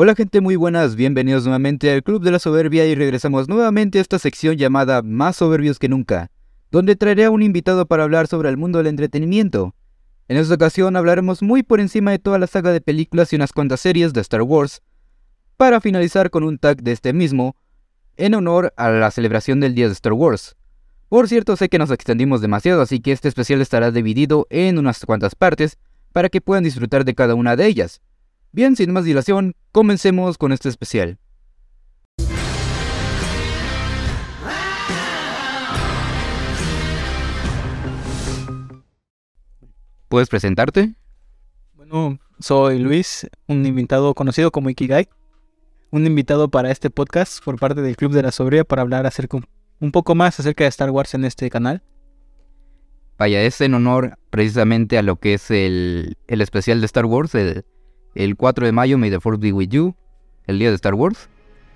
Hola gente muy buenas, bienvenidos nuevamente al Club de la Soberbia y regresamos nuevamente a esta sección llamada Más soberbios que nunca, donde traeré a un invitado para hablar sobre el mundo del entretenimiento. En esta ocasión hablaremos muy por encima de toda la saga de películas y unas cuantas series de Star Wars, para finalizar con un tag de este mismo, en honor a la celebración del Día de Star Wars. Por cierto, sé que nos extendimos demasiado, así que este especial estará dividido en unas cuantas partes, para que puedan disfrutar de cada una de ellas. Bien, sin más dilación, comencemos con este especial. ¿Puedes presentarte? Bueno, soy Luis, un invitado conocido como Ikigai, un invitado para este podcast por parte del Club de la Sobria para hablar acerca, un poco más acerca de Star Wars en este canal. Vaya, es en honor precisamente a lo que es el, el especial de Star Wars, el, el 4 de mayo, May the Force be with you, el día de Star Wars.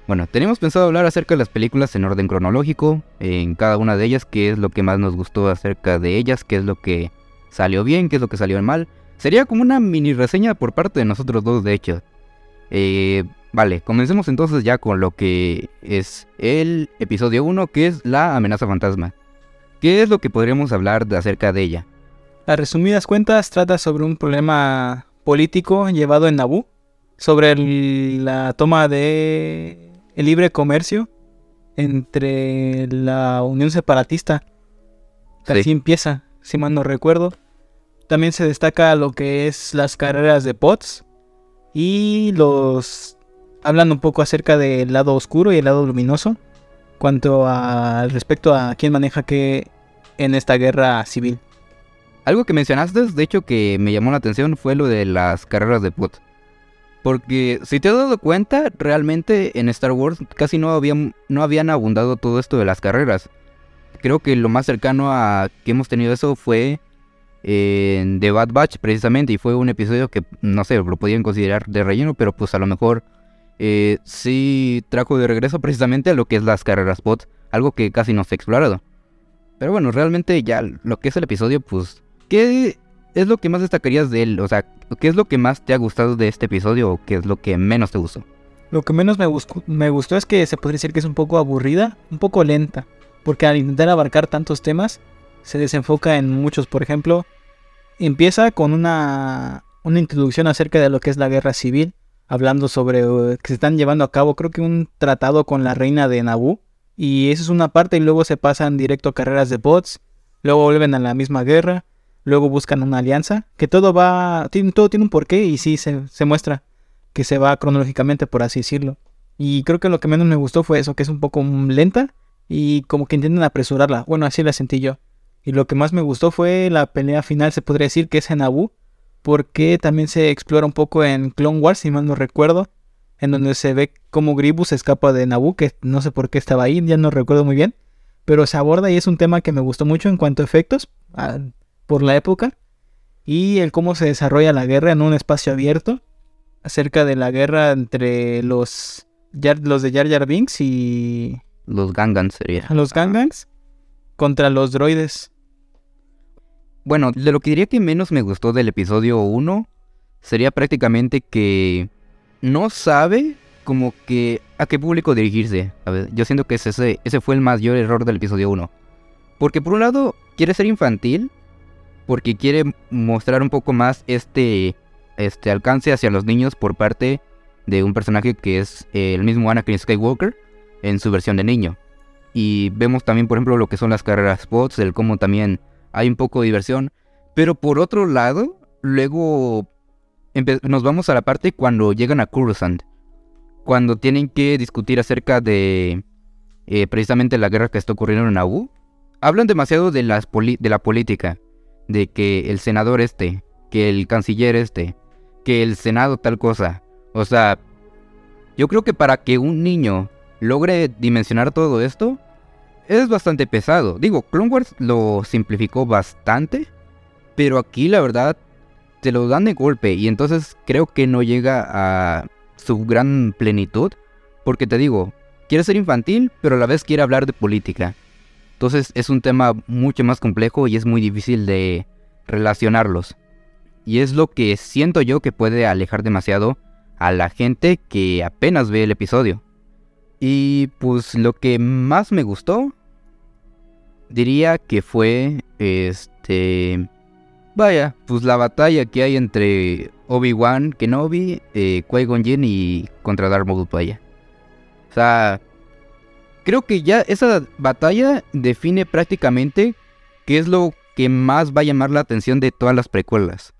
Bueno, teníamos pensado hablar acerca de las películas en orden cronológico, en cada una de ellas, qué es lo que más nos gustó acerca de ellas, qué es lo que salió bien, qué es lo que salió mal. Sería como una mini reseña por parte de nosotros dos, de hecho. Eh, vale, comencemos entonces ya con lo que es el episodio 1, que es la amenaza fantasma. ¿Qué es lo que podríamos hablar de acerca de ella? A resumidas cuentas, trata sobre un problema político llevado en Naboo, sobre la toma de el libre comercio entre la Unión Separatista. Así empieza, si mal no recuerdo. También se destaca lo que es las carreras de pods y los hablan un poco acerca del lado oscuro y el lado luminoso cuanto al respecto a quién maneja qué en esta guerra civil. Algo que mencionaste, de hecho, que me llamó la atención fue lo de las carreras de pot. Porque si te has dado cuenta, realmente en Star Wars casi no habían, no habían abundado todo esto de las carreras. Creo que lo más cercano a que hemos tenido eso fue en The Bad Batch precisamente. Y fue un episodio que, no sé, lo podían considerar de relleno, pero pues a lo mejor eh, sí trajo de regreso precisamente a lo que es las carreras pot. Algo que casi no se ha explorado. Pero bueno, realmente ya lo que es el episodio, pues, ¿qué es lo que más destacarías de él? O sea, ¿qué es lo que más te ha gustado de este episodio o qué es lo que menos te gustó? Lo que menos me, me gustó es que se podría decir que es un poco aburrida, un poco lenta, porque al intentar abarcar tantos temas, se desenfoca en muchos. Por ejemplo, empieza con una, una introducción acerca de lo que es la guerra civil, hablando sobre uh, que se están llevando a cabo, creo que un tratado con la reina de Naboo y eso es una parte y luego se pasan directo a carreras de bots. Luego vuelven a la misma guerra. Luego buscan una alianza. Que todo va... todo tiene un porqué y sí se, se muestra que se va cronológicamente, por así decirlo. Y creo que lo que menos me gustó fue eso, que es un poco lenta y como que intentan apresurarla. Bueno, así la sentí yo. Y lo que más me gustó fue la pelea final, se podría decir, que es en Abu. Porque también se explora un poco en Clone Wars, si mal no recuerdo en donde se ve como Gribus escapa de Naboo, que no sé por qué estaba ahí, ya no recuerdo muy bien, pero se aborda y es un tema que me gustó mucho en cuanto a efectos por la época y el cómo se desarrolla la guerra en un espacio abierto acerca de la guerra entre los los de Jar Jar Binks y los Gangans sería. Los Gangans contra los droides. Bueno, de lo que diría que menos me gustó del episodio 1 sería prácticamente que no sabe como que a qué público dirigirse. A ver, yo siento que ese, ese fue el mayor error del episodio 1. Porque por un lado quiere ser infantil, porque quiere mostrar un poco más este, este alcance hacia los niños por parte de un personaje que es el mismo Anakin Skywalker en su versión de niño. Y vemos también, por ejemplo, lo que son las carreras bots, el cómo también hay un poco de diversión. Pero por otro lado, luego nos vamos a la parte cuando llegan a Coruscant. Cuando tienen que discutir acerca de eh, precisamente la guerra que está ocurriendo en Naboo. Hablan demasiado de, las de la política. De que el senador este, que el canciller este, que el senado tal cosa. O sea, yo creo que para que un niño logre dimensionar todo esto, es bastante pesado. Digo, Clone Wars lo simplificó bastante, pero aquí la verdad te lo dan de golpe y entonces creo que no llega a su gran plenitud. Porque te digo, quiere ser infantil, pero a la vez quiere hablar de política. Entonces es un tema mucho más complejo y es muy difícil de relacionarlos. Y es lo que siento yo que puede alejar demasiado a la gente que apenas ve el episodio. Y pues lo que más me gustó, diría que fue este... Vaya, pues la batalla que hay entre Obi-Wan, Kenobi, eh, Qui-Gon Jinn y contra Darth Maul. O sea, creo que ya esa batalla define prácticamente qué es lo que más va a llamar la atención de todas las precuelas,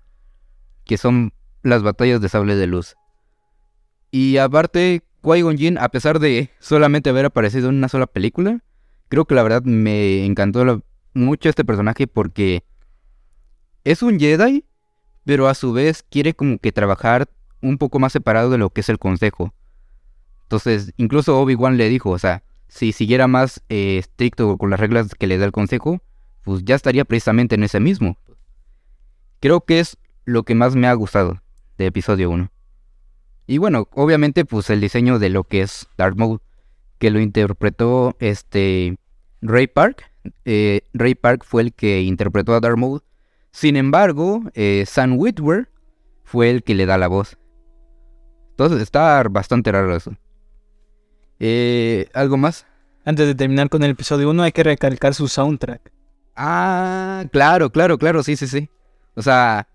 que son las batallas de sable de luz. Y aparte, Qui-Gon a pesar de solamente haber aparecido en una sola película, creo que la verdad me encantó mucho este personaje porque es un Jedi, pero a su vez quiere como que trabajar un poco más separado de lo que es el consejo. Entonces, incluso Obi-Wan le dijo, o sea, si siguiera más eh, estricto con las reglas que le da el consejo, pues ya estaría precisamente en ese mismo. Creo que es lo que más me ha gustado de episodio 1. Y bueno, obviamente pues el diseño de lo que es Dark Mode, que lo interpretó este Ray Park. Eh, Ray Park fue el que interpretó a Dark Mode. Sin embargo, eh, Sam Whitwer fue el que le da la voz. Entonces está bastante raro eso. Eh, ¿Algo más? Antes de terminar con el episodio 1 hay que recalcar su soundtrack. Ah, claro, claro, claro, sí, sí, sí. O sea,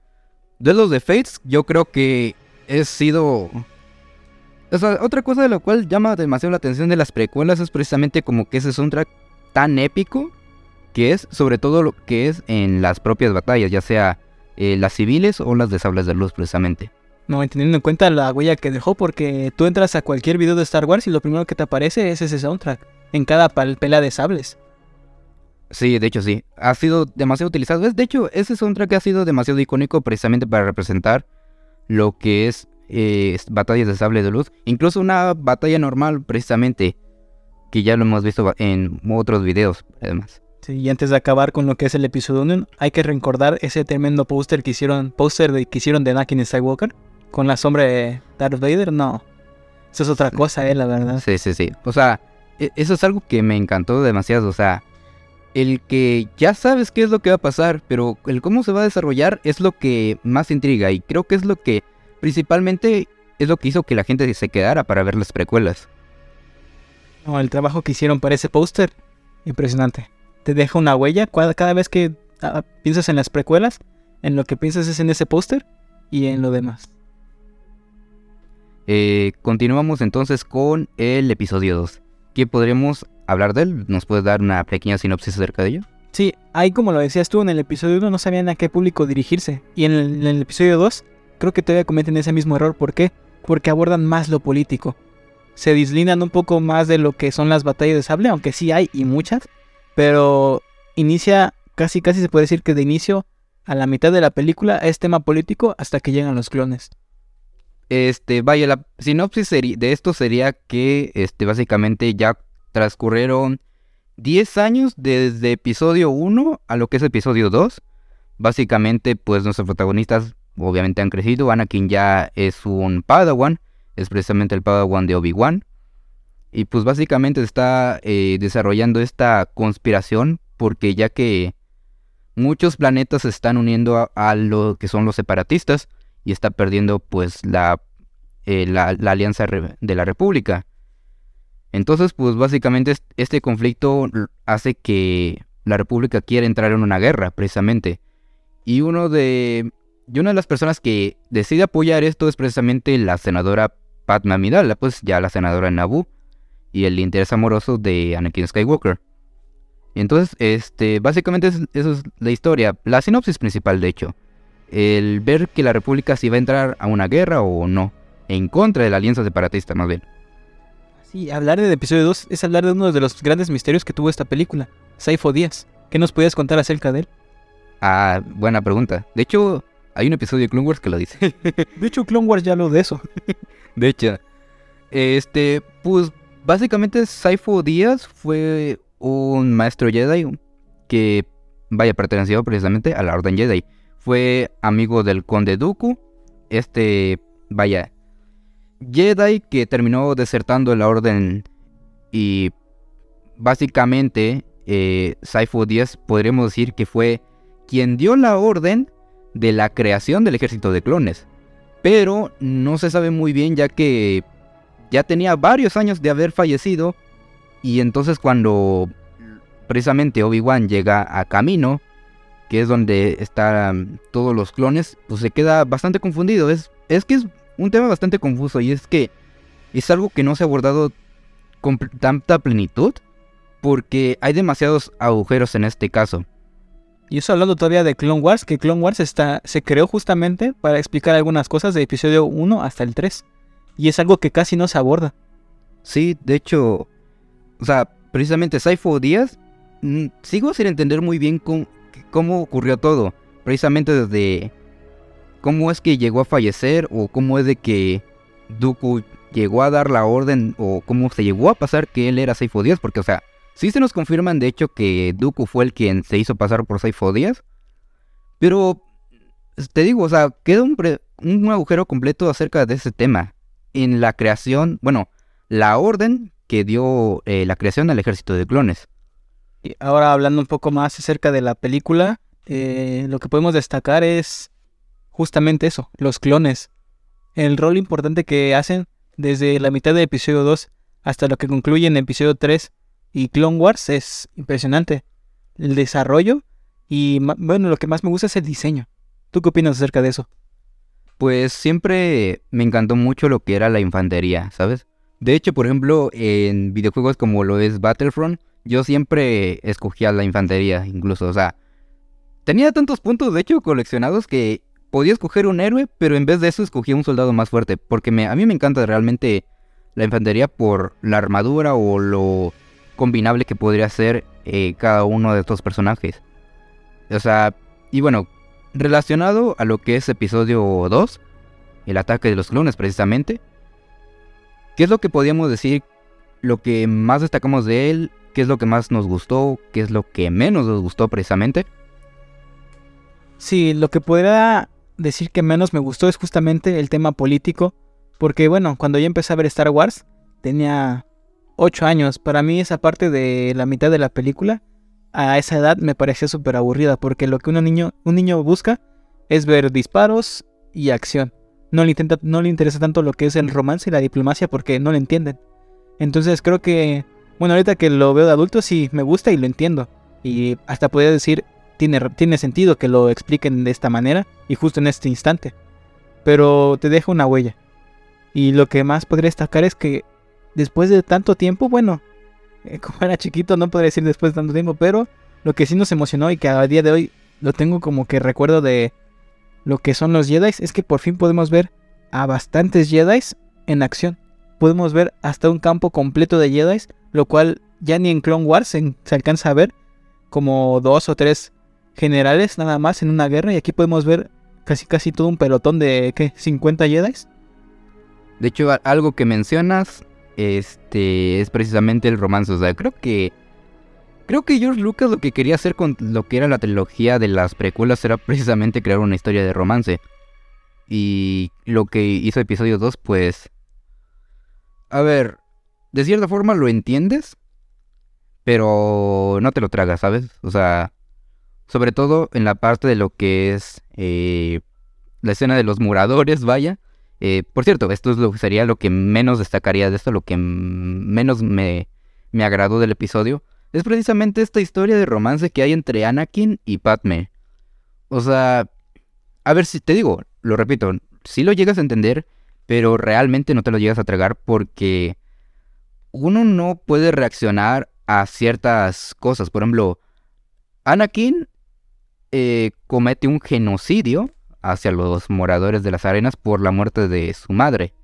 de los de Fates, yo creo que he sido... O sea, otra cosa de lo cual llama demasiado la atención de las precuelas es precisamente como que ese soundtrack tan épico que es, sobre todo lo que es en las propias batallas, ya sea eh, las civiles o las de sables de luz precisamente. No, teniendo en cuenta la huella que dejó, porque tú entras a cualquier video de Star Wars y lo primero que te aparece es ese soundtrack, en cada pelea de sables. Sí, de hecho sí. Ha sido demasiado utilizado. De hecho, ese soundtrack ha sido demasiado icónico precisamente para representar lo que es eh, batallas de sable de luz. Incluso una batalla normal, precisamente, que ya lo hemos visto en otros videos, además. Sí, y antes de acabar con lo que es el episodio 1, hay que recordar ese tremendo póster que hicieron, póster que hicieron de Anakin Skywalker con la sombra de Darth Vader. No, eso es otra cosa, eh, la verdad. Sí, sí, sí. O sea, e, eso es algo que me encantó demasiado. O sea, el que ya sabes qué es lo que va a pasar, pero el cómo se va a desarrollar es lo que más intriga y creo que es lo que principalmente es lo que hizo que la gente se quedara para ver las precuelas. No, el trabajo que hicieron para ese póster, impresionante. Te deja una huella cada, vez que ah, piensas en las precuelas, en lo que piensas es en ese póster y en lo demás. Eh, continuamos entonces con el episodio 2. ¿Qué podríamos hablar de él? ¿Nos puedes dar una pequeña sinopsis acerca de ello? Sí, ahí como lo decías tú, en el episodio 1 no sabían a qué público dirigirse. Y en el, episodio 2 creo que todavía cometen ese mismo error. ¿Por qué? Porque abordan más lo político. Se dislinan un poco más de lo que son las batallas de sable, aunque sí hay y muchas. Pero inicia, casi casi se puede decir que de inicio a la mitad de la película es tema político hasta que llegan los clones. Este, vaya, la sinopsis de esto sería que, este, básicamente ya transcurrieron 10 años desde episodio 1 a lo que es episodio 2. Básicamente, pues nuestros protagonistas obviamente han crecido. Anakin ya es un Padawan, es precisamente el Padawan de Obi-Wan. Y pues básicamente está eh, desarrollando esta conspiración porque ya que muchos planetas se están uniendo a lo que son los separatistas, y está perdiendo pues la, eh, la, alianza de la República. Entonces pues básicamente este conflicto hace que la República quiera entrar en una guerra precisamente. Y uno de... Y una de las personas que decide apoyar esto es precisamente la senadora Padma Amidala, pues ya la senadora Naboo y el interés amoroso de Anakin Skywalker. Entonces, este, básicamente eso es la historia, la sinopsis principal de hecho el ver que la República si va a entrar a una guerra o no, en contra de la alianza separatista más bien. Sí, hablar del episodio 2 es hablar de uno de los grandes misterios que tuvo esta película, Saifo Díaz. ¿Qué nos podías contar acerca de él? Ah, buena pregunta. De hecho, hay un episodio de Clone Wars que lo dice. de hecho, Clone Wars ya lo de eso. de hecho, este, pues básicamente Saifo Díaz fue un maestro Jedi que, vaya, perteneció precisamente a la Orden Jedi fue amigo del conde Dooku, este, vaya, Jedi que terminó desertando la orden y básicamente eh, Saifu 10 podríamos decir que fue quien dio la orden de la creación del ejército de clones. pero no se sabe muy bien ya que ya tenía varios años de haber fallecido y entonces cuando precisamente Obi-Wan llega a Camino, que es donde están todos los clones, pues se queda bastante confundido. Es, es que es un tema bastante confuso y es que es algo que no se ha abordado con tanta plenitud porque hay demasiados agujeros en este caso. Y eso hablando todavía de Clone Wars, que Clone Wars está, se creó justamente para explicar algunas cosas de episodio 1 hasta el 3. Y es algo que casi no se aborda. Sí, de hecho, o sea, precisamente Saifo Díaz, mm, sigo sin entender muy bien cómo, cómo ocurrió todo. Precisamente desde cómo es que llegó a fallecer o cómo es de que Dooku llegó a dar la orden o cómo se llegó a pasar que él era Saifo Díaz, porque o sea, Sí se nos confirman de hecho que Dooku fue el quien se hizo pasar por Saifo Díaz. Pero te digo, o sea, queda un, un, agujero completo acerca de ese tema. En la creación, bueno, la orden que dio eh, la creación del ejército de clones. Y ahora hablando un poco más acerca de la película, eh, lo que podemos destacar es justamente eso, los clones. El rol importante que hacen desde la mitad del episodio 2 hasta lo que concluye en episodio 3 y Clone Wars es impresionante. El desarrollo y bueno, lo que más me gusta es el diseño. ¿Tú qué opinas acerca de eso? Pues siempre me encantó mucho lo que era la infantería, ¿sabes? De hecho, por ejemplo, en videojuegos como lo es Battlefront, yo siempre escogía la infantería, incluso, o sea, tenía tantos puntos, de hecho, coleccionados que podía escoger un héroe, pero en vez de eso escogía un soldado más fuerte, porque me, a mí me encanta realmente la infantería por la armadura o lo combinable que podría ser eh, cada uno de estos personajes. O sea, y bueno, relacionado a lo que es episodio 2, el ataque de los clones precisamente, ¿qué es lo que podríamos decir? Lo que más destacamos de él, qué es lo que más nos gustó, qué es lo que menos nos gustó precisamente. Sí, lo que podría decir que menos me gustó es justamente el tema político, porque bueno, cuando yo empecé a ver Star Wars, tenía 8 años. Para mí esa parte de la mitad de la película, a esa edad me parecía súper aburrida, porque lo que un niño, un niño busca es ver disparos y acción. No le, intenta, no le interesa tanto lo que es el romance y la diplomacia porque no lo entienden. Entonces creo que, bueno, ahorita que lo veo de adulto sí me gusta y lo entiendo. Y hasta podría decir, tiene, tiene sentido que lo expliquen de esta manera y justo en este instante. Pero te deja una huella. Y lo que más podría destacar es que después de tanto tiempo, bueno, eh, como era chiquito, no podría decir después de tanto tiempo, pero lo que sí nos emocionó y que a día de hoy lo tengo como que recuerdo de lo que son los Jedi es que por fin podemos ver a bastantes Jedi en acción. Podemos ver hasta un campo completo de Jedi, lo cual ya ni en Clone Wars se, alcanza a ver, como dos o tres generales nada más en una guerra, y aquí podemos ver casi casi todo un pelotón de ¿qué? 50 Jedi. De hecho, algo que mencionas este es precisamente el romance. O sea, creo que creo que George Lucas lo que quería hacer con lo que era la trilogía de las precuelas era precisamente crear una historia de romance. Y lo que hizo episodio 2, pues a ver, de cierta forma lo entiendes, pero no te lo tragas, ¿sabes? O sea, sobre todo en la parte de lo que es eh, la escena de los muradores, vaya. Eh, por cierto, esto es lo sería lo que menos destacaría de esto, lo que menos me, me agradó del episodio. Es precisamente esta historia de romance que hay entre Anakin y Padme. O sea, a ver si te digo, lo repito, si lo llegas a entender, pero realmente no te lo llegas a tragar porque uno no puede reaccionar a ciertas cosas. Por ejemplo, Anakin eh, comete un genocidio hacia los moradores de las arenas por la muerte de su madre.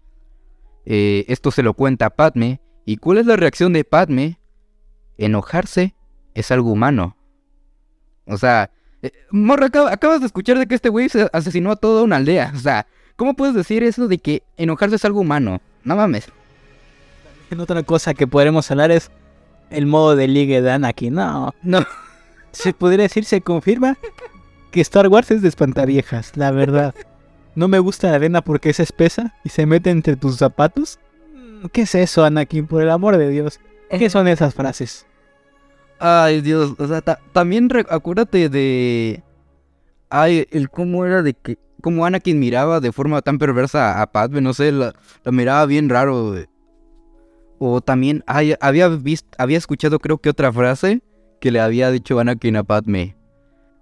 Eh, esto se lo cuenta Padme. ¿Y cuál es la reacción de Padme? Enojarse es algo humano. O sea, eh, morra, acabas de escuchar de que este güey se asesinó a toda una aldea. O sea, ¿cómo puedes decir eso de que enojarse es algo humano? No mames. Otra cosa que podremos hablar es el modo de ligue de Anakin. No, no. Se podría decir, se confirma que Star Wars es de espantaviejas, la verdad. No me gusta la arena porque es espesa y se mete entre tus zapatos. Mm, ¿Qué es eso, Anakin? Por el amor de Dios. ¿Qué son esas frases? Ay, Dios. O sea, también acuérdate de... Ay, el cómo era de que... cómo Anakin miraba de forma tan perversa a Padme, no sé, la, la miraba bien raro. güey. O también había visto, había escuchado creo que otra frase que le había dicho Anakin a Padme.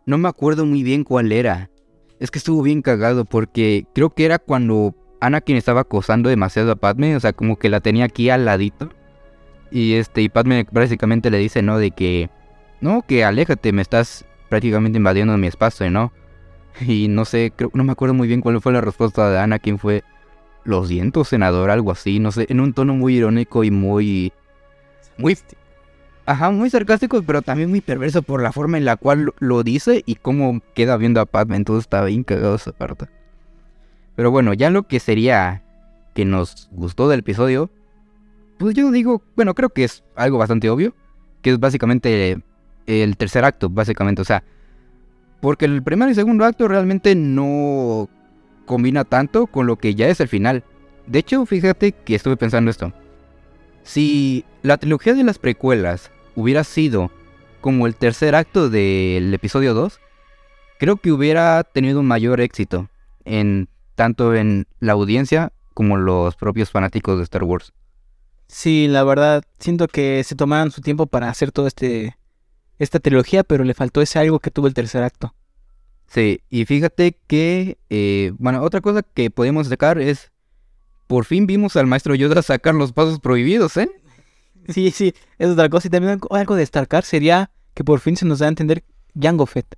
No me acuerdo muy bien cuál era. Es que estuvo bien cagado porque creo que era cuando Anakin estaba acosando demasiado a Padme, o sea, como que la tenía aquí al ladito. Y este, y Padme básicamente le dice, ¿no? De que, no, que aléjate, me estás prácticamente invadiendo mi espacio, ¿no? Y no sé, creo, no me acuerdo muy bien cuál fue la respuesta de Anakin, fue, lo siento, senador, algo así, no sé, en un tono muy irónico y muy, muy, ajá, muy sarcástico, pero también muy perverso por la forma en la cual lo, dice y cómo queda viendo a Padme, entonces estaba bien cagado esa parte. Pero bueno, ya lo que sería que nos gustó del episodio, pues yo digo, bueno, creo que es algo bastante obvio, que es básicamente el tercer acto, básicamente, o sea, porque el primer y segundo acto realmente no combina tanto con lo que ya es el final. De hecho, fíjate que estuve pensando esto. Si la trilogía de las precuelas hubiera sido como el tercer acto del episodio 2, creo que hubiera tenido un mayor éxito en tanto en la audiencia como los propios fanáticos de Star Wars. Sí, la verdad, siento que se tomaron su tiempo para hacer todo este esta trilogía, pero le faltó ese algo que tuvo el tercer acto. Sí, y fíjate que, eh, bueno, otra cosa que podemos sacar es, por fin vimos al maestro Yoda sacar los pasos prohibidos, ¿eh? Sí, sí, es otra cosa. Y también algo- algo de destacar sería que por fin se nos da a entender Jango Fett.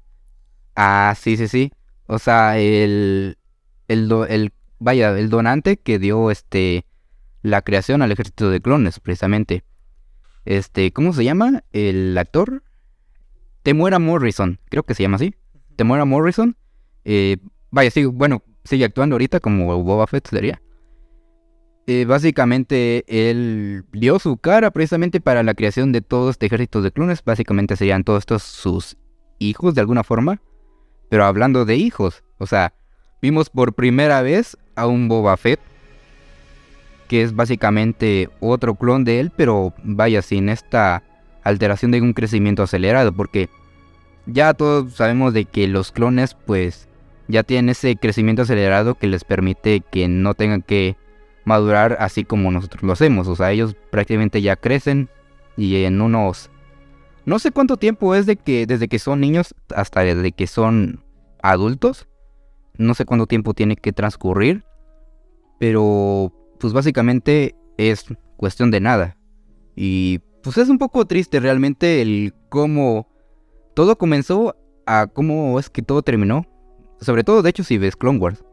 Ah, sí, sí, sí. O sea, el, el, do- el, vaya, el donante que dio, este, la creación al ejército de clones, precisamente. Este, ¿cómo se llama? El actor. Temuera Morrison, creo que se llama así. Temuera Morrison. Eh, vaya, bueno, sigue actuando ahorita como Boba Fett sería. Eh, básicamente, él dio su cara precisamente para la creación de todo este ejército de clones. Básicamente serían todos estos sus hijos de alguna forma. Pero hablando de hijos, o sea, vimos por primera vez a un Boba Fett. Que es básicamente otro clon de él, pero vaya, sin esta alteración de un crecimiento acelerado. Porque ya todos sabemos de que los clones, pues, ya tienen ese crecimiento acelerado que les permite que no tengan que madurar así como nosotros lo hacemos. O sea, ellos prácticamente ya crecen y en unos... No sé cuánto tiempo es de que desde que son niños hasta desde que son adultos. No sé cuánto tiempo tiene que transcurrir. Pero pues básicamente es cuestión de nada. Y pues es un poco triste realmente el cómo todo comenzó a cómo es que todo terminó. Sobre todo, de hecho, si ves Clone Wars.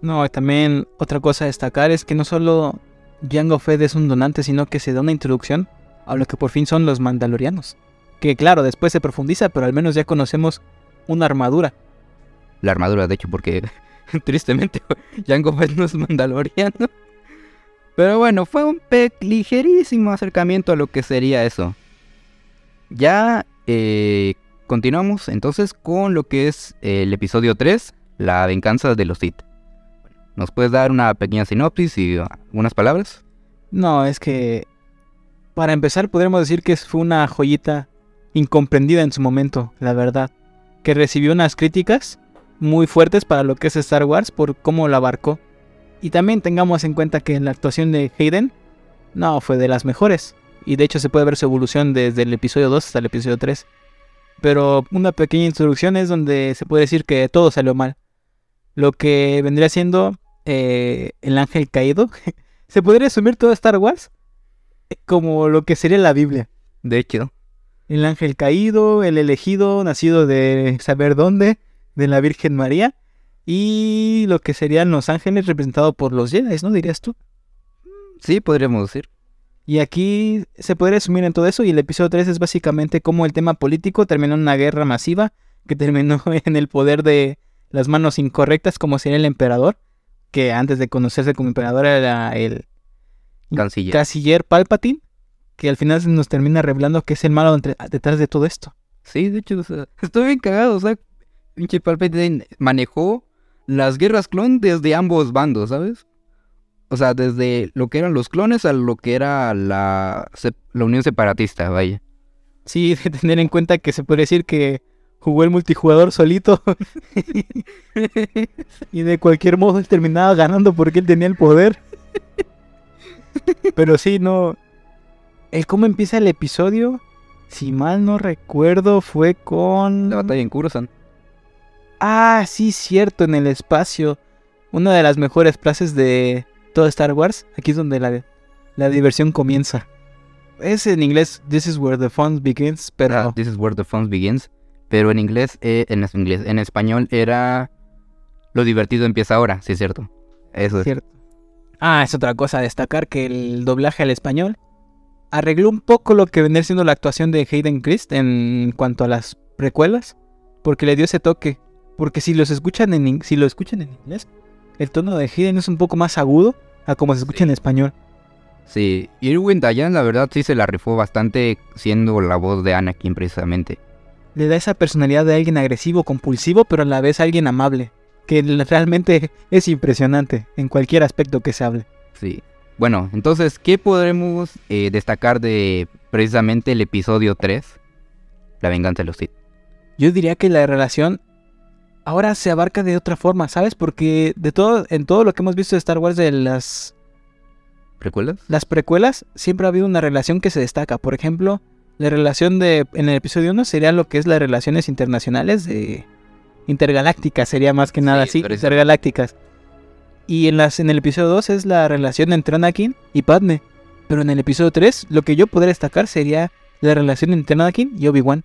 No, también otra cosa a destacar es que no solo Jango Fett es un donante, sino que se da una introducción a lo que por fin son los mandalorianos. Que claro, después se profundiza, pero al menos ya conocemos una armadura. La armadura, de hecho, porque tristemente Jango Fett no es mandaloriano. Pero bueno, fue un ligerísimo acercamiento a lo que sería eso. Ya eh, continuamos entonces con lo que es el episodio 3, la venganza de los Sith. ¿Nos puedes dar una pequeña sinopsis y algunas palabras? No, es que para empezar podríamos decir que fue una joyita incomprendida en su momento, la verdad. Que recibió unas críticas muy fuertes para lo que es Star Wars por cómo la abarcó. Y también tengamos en cuenta que la actuación de Hayden no fue de las mejores. Y de hecho se puede ver su evolución desde el episodio 2 hasta el episodio 3. Pero una pequeña introducción es donde se puede decir que todo salió mal. Lo que vendría siendo eh, el ángel caído. se podría resumir todo Star Wars como lo que sería la Biblia. De hecho, El ángel caído, el elegido, nacido de saber dónde, de la Virgen María. Y lo que serían los ángeles representados por los Jedi, ¿no? Dirías tú. sí, podríamos decir. Y aquí se podría resumir en todo eso. Y el episodio 3 es básicamente cómo el tema político terminó en una guerra masiva que terminó en el poder de las manos incorrectas, como sería el emperador, que antes de conocerse como emperador era el Canciller. canciller Palpatine, que al final nos termina revelando que es el malo entre- detrás de todo esto. Sí, de hecho, o sea, estoy bien cagado, o sea, pinche Palpatine manejó las guerras clon desde ambos bandos, ¿sabes? O sea, desde lo que eran los clones a lo que era la, la Unión Separatista, vaya. Sí, de tener en cuenta que se puede decir que jugó el multijugador solito. y de cualquier modo él terminaba ganando porque él tenía el poder. Pero sí, no. El cómo empieza el episodio, si mal no recuerdo, fue con. La batalla en Kurosan. Ah, sí, cierto, en el espacio. Una de las mejores frases de todo Star Wars. Aquí es donde la, la diversión comienza. Es en inglés, This is where the fun begins, pero. Ah, this is where the fun begins. Pero en inglés, eh, en inglés, en español era. Lo divertido empieza ahora, sí es cierto. Eso es. Cierto. Ah, es otra cosa a destacar que el doblaje al español arregló un poco lo que venía siendo la actuación de Hayden Christ en cuanto a las precuelas, porque le dio ese toque. Porque si los escuchan en si lo escuchan en inglés, el tono de Hayden es un poco más agudo a como se escucha en español. Sí, Irwin Dayan la verdad sí se la rifó bastante siendo la voz de Anakin precisamente. Le da esa personalidad de alguien agresivo, compulsivo, pero a la vez alguien amable, que realmente es impresionante en cualquier aspecto que se hable. Sí. Bueno, entonces, ¿qué podremos eh, destacar de precisamente el episodio 3? La venganza de los Sith. Yo diría que la relación ahora se abarca de otra forma, ¿sabes? Porque de todo, en todo lo que hemos visto de Star Wars de las, ¿Recuerdas? las precuelas, siempre ha habido una relación que se destaca. Por ejemplo, la relación de en el episodio 1 sería lo que es las relaciones internacionales de intergalácticas, sería más que nada Sí, así, intergalácticas. Y en las en el episodio 2 es la relación entre Anakin y Padme. Pero en el episodio 3 lo que yo podría destacar sería la relación entre Anakin y Obi-Wan.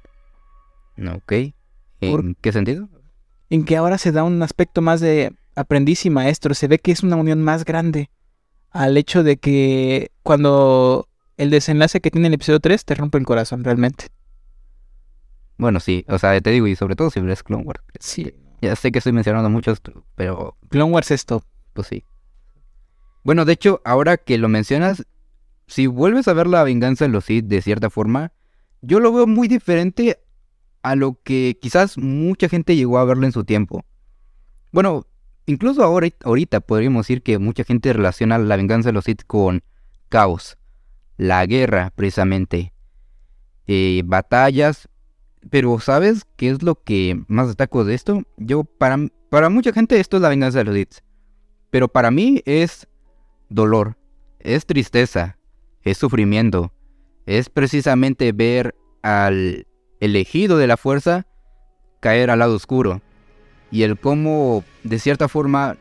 Ok. ¿En Por- qué sentido? En que ahora se da un aspecto más de aprendiz y maestro. Se ve que es una unión más grande al hecho de que cuando el desenlace que tiene el episodio 3 te rompe el corazón realmente. Bueno, sí, o sea, te digo, y sobre todo si ves Clone Wars. Sí. Ya sé que estoy mencionando muchos, pero Clone Wars es top. pues sí. Bueno, de hecho, ahora que lo mencionas, si vuelves a ver la venganza de los Sith de cierta forma, yo lo veo muy diferente a lo que quizás mucha gente llegó a verlo en su tiempo. Bueno, incluso ahora, ahorita podríamos decir que mucha gente relaciona la venganza de los Sith con caos, la guerra precisamente, eh, batallas. Pero ¿sabes qué es lo que más destaco de esto? Yo, para, para mucha gente esto es la venganza de los Sith. Pero para mí es dolor, es tristeza, es sufrimiento, es precisamente ver al elegido de la fuerza caer al lado oscuro y el cómo de cierta forma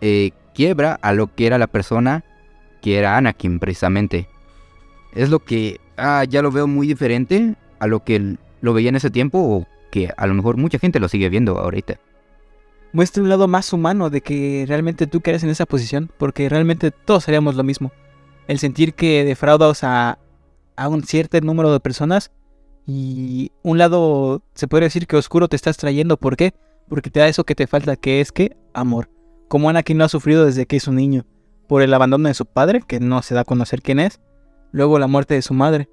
eh, quiebra a lo que era la persona que era Anakin precisamente. Es lo que ah, ya lo veo muy diferente a lo que lo veía en ese tiempo o que a lo mejor mucha gente lo sigue viendo ahorita. Muestra un lado más humano de que realmente tú caes en esa posición, porque realmente todos haríamos lo mismo. El sentir que defraudas a un cierto número de personas y un lado se podría decir que oscuro te estás trayendo. ¿Por qué? Porque te da eso que te falta, que es que amor. Como Anakin lo ha sufrido desde que es un niño, por el abandono de su padre, que no se da a conocer quién es, luego la muerte de su madre,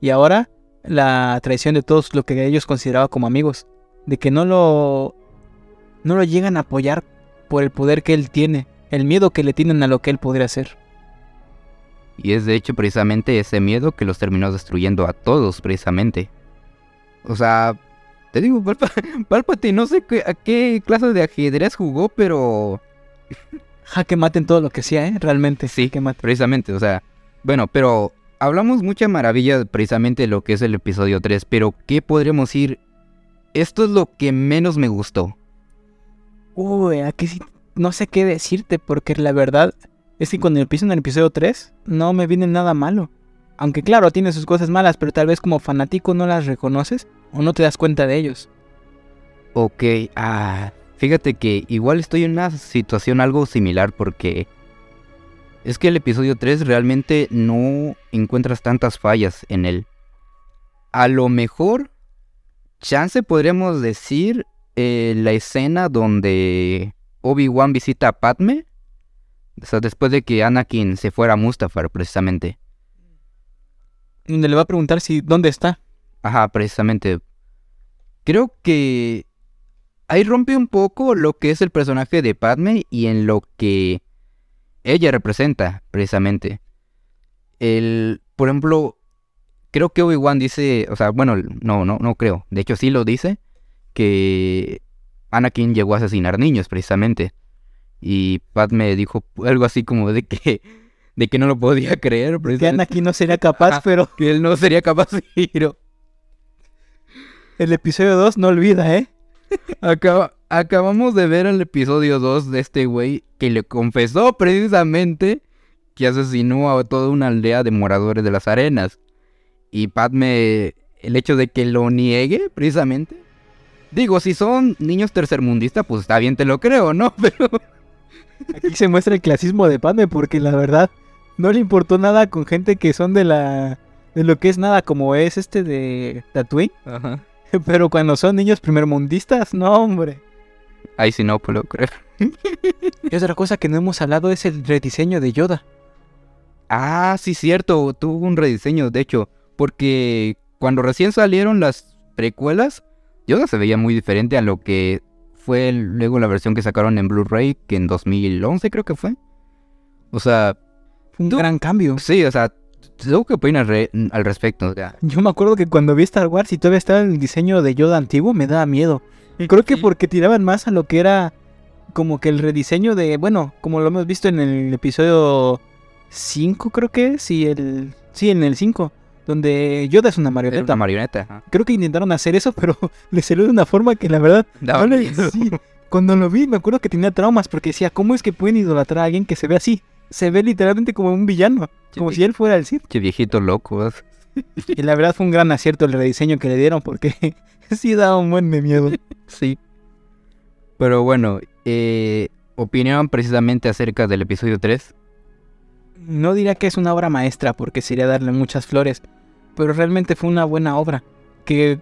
y ahora la traición de todos lo que ellos consideraban como amigos, de que no lo no lo llegan a apoyar por el poder que él tiene, el miedo que le tienen a lo que él podría hacer. Y es de hecho precisamente ese miedo que los terminó destruyendo a todos precisamente. O sea, te digo, Palpa- Palpatine no sé qué- a qué clase de ajedrez jugó, pero Jaque mate en todo lo que sea, ¿eh? Realmente. Sí. que mate. precisamente, o sea, bueno, pero hablamos mucha maravilla precisamente de lo que es el episodio 3, pero ¿qué podríamos decir? Esto es lo que menos me gustó. Uy, aquí sí no sé qué decirte, porque la verdad es que cuando empiezo en el episodio 3, no me viene nada malo. Aunque claro, tiene sus cosas malas, pero tal vez como fanático no las reconoces o no te das cuenta de ellos. Ok, ah, fíjate que igual estoy en una situación algo similar porque es que el episodio 3 realmente no encuentras tantas fallas en él. A lo mejor, chance podríamos decir eh, la escena donde Obi-Wan visita a Padme. O sea, después de que Anakin se fuera a Mustafar, precisamente. Donde le va a preguntar si dónde está. Ajá, precisamente. Creo que ahí rompe un poco lo que es el personaje de Padme y en lo que ella representa, precisamente. El, por ejemplo, creo que Obi-Wan dice, o sea, bueno, no, no, no creo. De hecho, sí lo dice, que Anakin llegó a asesinar niños, precisamente. Y Padme dijo algo así como de que, de que no lo podía creer. Que. Anakin no sería capaz, pero Que él no sería capaz ir. el episodio 2 no olvida, ¿eh? Acaba- acabamos de ver el episodio 2 de este güey que le confesó precisamente que asesinó a toda una aldea de moradores de las arenas. Y Padme, el hecho de que lo niegue precisamente. Digo, si son niños tercermundistas, pues está bien, te lo creo, ¿no? Pero Aquí se muestra el clasismo de Padme porque la verdad no le importó nada con gente que son de la de lo que es nada como es este de Tatooine, Ajá. pero cuando son niños primermundistas, no, hombre. ahí sí no puedo creer. Y otra cosa que no hemos hablado es el rediseño de Yoda. Ah, sí, cierto, tuvo un rediseño, de hecho, porque cuando recién salieron las precuelas, Yoda se veía muy diferente a lo que fue luego la versión que sacaron en Blu-ray, que en 2011 creo que fue. O sea, Fue un Tú- gran cambio. sí, o sea, ¿tú qué opinas re- al respecto? O sea, Yo me acuerdo que cuando vi Star Wars y todavía estaba el diseño de Yoda antiguo, me daba miedo. Creo que porque tiraban más a lo que era como que el rediseño de, bueno, como lo hemos visto en el episodio 5 creo que es, y el... Sí, en el 5, donde Yoda es una era marioneta. una marioneta. ajá. Creo que intentaron hacer eso, pero le salió de una forma que la verdad... Daba no le- sí, cuando lo vi me acuerdo que tenía traumas porque decía, ¿cómo es que pueden idolatrar a alguien que se ve así? Se ve literalmente como un villano, como si él fuera el Sith. Che viejito loco. Y la verdad fue un gran acierto el rediseño que le dieron porque sí daba un buen de miedo. Sí. Pero bueno, eh, opinión precisamente acerca del episodio 3. No diría que es una obra maestra porque sería darle muchas flores, pero realmente fue una buena obra. Que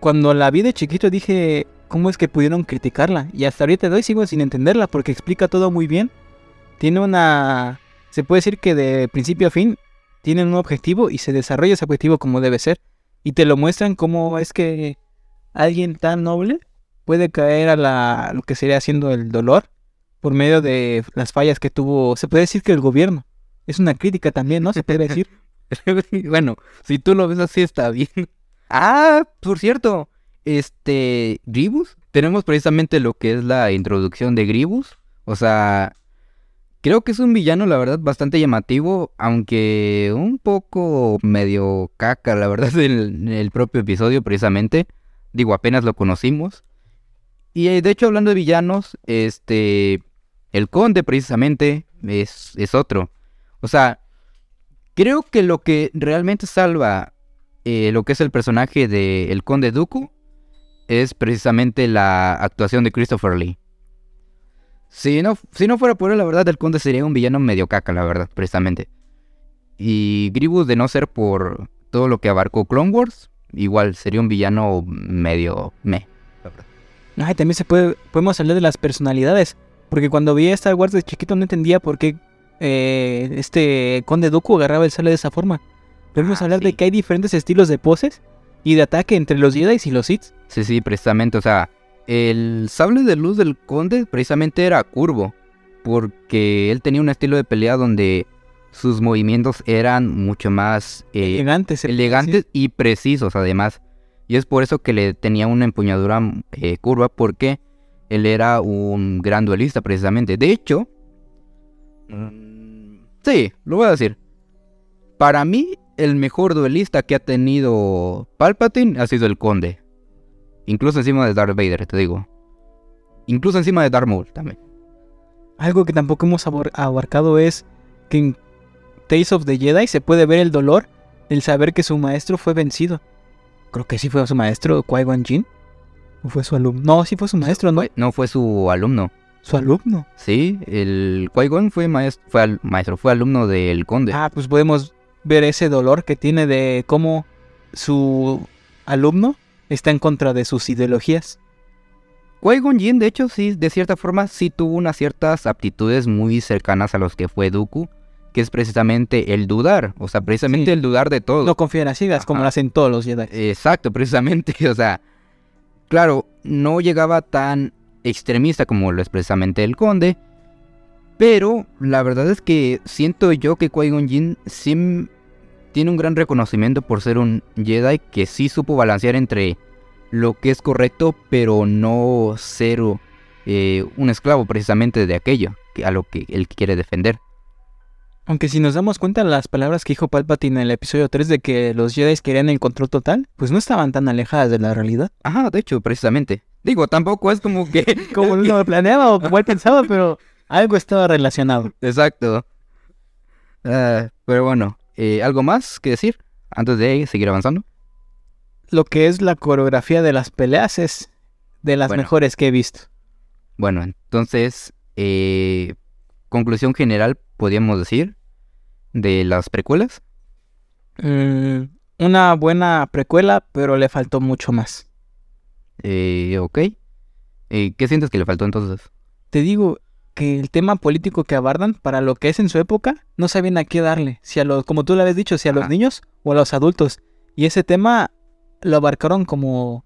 cuando la vi de chiquito dije, ¿cómo es que pudieron criticarla? Y hasta ahorita de hoy sigo sin entenderla porque explica todo muy bien. Tiene una... Se puede decir que de principio a fin tienen un objetivo y se desarrolla ese objetivo como debe ser. Y te lo muestran cómo es que alguien tan noble puede caer a la, lo que sería haciendo el dolor por medio de las fallas que tuvo, se puede decir que el gobierno. Es una crítica también, ¿no? Se puede decir. bueno, si tú lo ves así está bien. Ah, por cierto, este Gribus, tenemos precisamente lo que es la introducción de Gribus. O sea, creo que es un villano, la verdad, bastante llamativo, aunque un poco medio caca, la verdad, en el propio episodio, precisamente. Digo, apenas lo conocimos. Y eh, de hecho, hablando de villanos, este, el conde precisamente es, es otro. O sea, creo que lo que realmente salva eh, lo que es el personaje de el conde Dooku es precisamente la actuación de Christopher Lee. Si no, si no fuera por él, la verdad, el conde sería un villano medio caca, la verdad, precisamente. Y Grievous, de no ser por todo lo que abarcó Clone Wars, igual sería un villano medio me. la verdad. Ay, también se puede, podemos hablar de las personalidades. Porque cuando vi Star Wars de chiquito no entendía por qué eh, este Conde Dooku agarraba el sable de esa forma. Podemos Ah, hablar de que hay diferentes estilos de poses y de ataque entre los Jedi y los Sith. Sí, sí, precisamente, o sea, el sable de luz del conde precisamente era curvo, porque él tenía un estilo de pelea donde sus movimientos eran mucho más eh, elegantes. puede elegantes y precisos además. Y es por eso que le tenía una empuñadura eh, curva, porque él era un gran duelista precisamente. De hecho, mm, sí, lo voy a decir. Para mí, el mejor duelista que ha tenido Palpatine ha sido el Conde. Incluso encima de Darth Vader, te digo. Incluso encima de Darth Maul también. Algo que tampoco hemos abarcado es que en Tales of the Jedi se puede ver el dolor el saber que su maestro fue vencido. Creo que sí fue su maestro, Qui-Gon Jinn. ¿O fue su alumno? No, sí fue su maestro, ¿no? No fue su alumno. Su alumno. Sí, el Qui-Gon fue maestro, fue al- maestro, fue alumno del Conde. Ah, pues podemos ver ese dolor que tiene de cómo su alumno está en contra de sus ideologías. Qui-Gon Jinn, de hecho, sí, de cierta forma, sí tuvo unas ciertas aptitudes muy cercanas a los que fue Dooku, que es precisamente el dudar, o sea, precisamente Sí. el dudar de todo. No confían a ciegas como Ajá. lo hacen todos los Jedi. Exacto, precisamente, o sea, claro, no llegaba tan extremista como lo es precisamente el Conde, pero la verdad es que siento yo que Qui-Gon Jinn sí tiene un gran reconocimiento por ser un Jedi que sí supo balancear entre lo que es correcto, pero no ser eh, un esclavo precisamente de aquello que- a lo que él quiere defender. Aunque si nos damos cuenta las palabras que dijo Palpatine en el episodio 3 de que los Jedi querían el control total, pues no estaban tan alejadas de la realidad. Ajá, de hecho, precisamente. Digo, tampoco es como que... Como lo planeaba o como él pensaba, pero algo estaba relacionado. Exacto. Ah, pero bueno, eh, ¿algo más que decir antes de seguir avanzando? Lo que es la coreografía de las peleas es de las Bueno. mejores que he visto. Bueno, entonces, eh, conclusión general, podríamos decir, de las precuelas. Mm, una buena precuela, pero le faltó mucho más. Eh, ok. Eh, ¿Qué sientes que le faltó entonces? Te digo que el tema político que abordan, para lo que es en su época, no sabían a qué darle. Si a los, como tú le habías dicho, si a los niños o a los adultos. Y ese tema lo abarcaron como,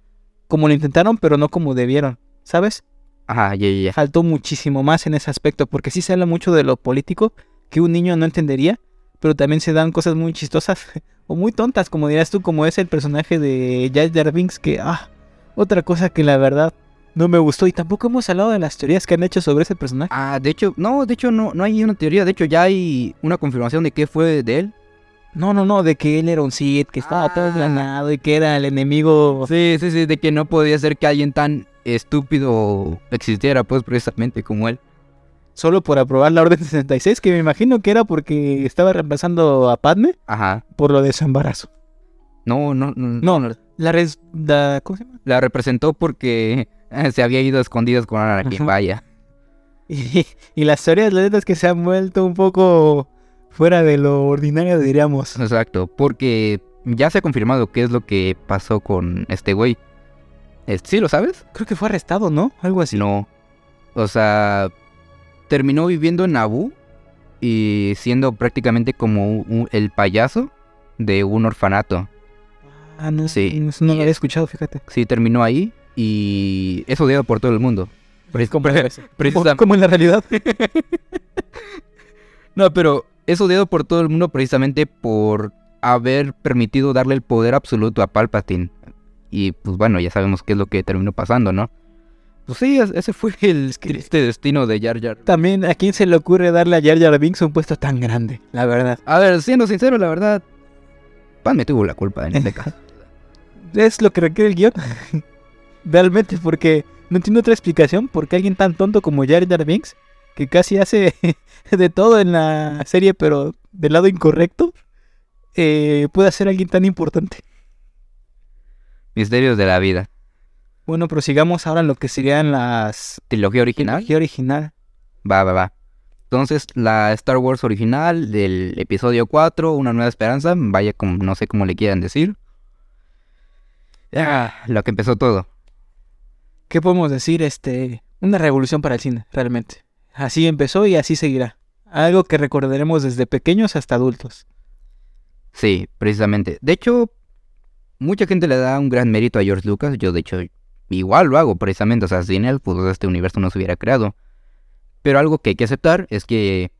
como lo intentaron, pero no como debieron. ¿Sabes? Ajá, ya, ya, ya. Faltó muchísimo más en ese aspecto, porque sí se habla mucho de lo político que un niño no entendería, pero también se dan cosas muy chistosas o muy tontas, como dirás tú, como es el personaje de Jar Jar Binks, que, ah, otra cosa que la verdad no me gustó. Y tampoco hemos hablado de las teorías que han hecho sobre ese personaje. Ah, de hecho, no, de hecho no, no hay una teoría, de hecho ya hay una confirmación de qué fue de él. No, no, no, de que él era un Sith, que estaba todo Ah. planado y que era el enemigo. Sí, sí, sí, de que no podía ser que alguien tan estúpido existiera, pues precisamente como él. Solo por aprobar la Orden 66, que me imagino que era porque estaba reemplazando a Padme Ajá. por lo de su embarazo. No, no, no. No, la, res, la ¿cómo se llama? La representó porque eh, se había ido a escondidas con Anakin, Ajá. vaya. Y, y las teorías, la neta, es que se han vuelto un poco fuera de lo ordinario, diríamos. Exacto, porque ya se ha confirmado qué es lo que pasó con este güey. Eh, ¿Sí lo sabes? Creo que fue arrestado, ¿no? Algo así. No. O sea, terminó viviendo en Naboo y siendo prácticamente como un- el payaso de un orfanato. Ah, no, Sí. no, no lo había escuchado, fíjate. Sí, terminó ahí y es odiado por todo el mundo. Precis- Como, precisam- como en la realidad. No, pero es odiado por todo el mundo precisamente por haber permitido darle el poder absoluto a Palpatine. Y pues bueno, ya sabemos qué es lo que terminó pasando, ¿no? Pues sí, es- ese fue el que- triste destino de Jar Jar. También, ¿a quién se le ocurre darle a Jar Jar Binks un puesto tan grande? La verdad. A ver, siendo sincero, la verdad, Pan me tuvo la culpa en este caso. Es lo que requiere el guion. Realmente, porque no entiendo otra explicación por qué alguien tan tonto como Jar Jar Binks, que casi hace de todo en la serie, pero del lado incorrecto, eh, puede ser alguien tan importante. Misterios de la vida. Bueno, prosigamos ahora en lo que serían las Trilogía original. trilogía original. Va, va, va. Entonces, la Star Wars original del episodio 4, Una Nueva Esperanza, vaya como no sé cómo le quieran decir. Ah, lo que empezó todo. ¿Qué podemos decir? Este, una revolución para el cine, realmente. Así empezó y así seguirá. Algo que recordaremos desde pequeños hasta adultos. Sí, precisamente. De hecho, mucha gente le da un gran mérito a George Lucas. Yo, de hecho, igual lo hago, precisamente. O sea, sin él, pues este universo no se hubiera creado. Pero algo que hay que aceptar es que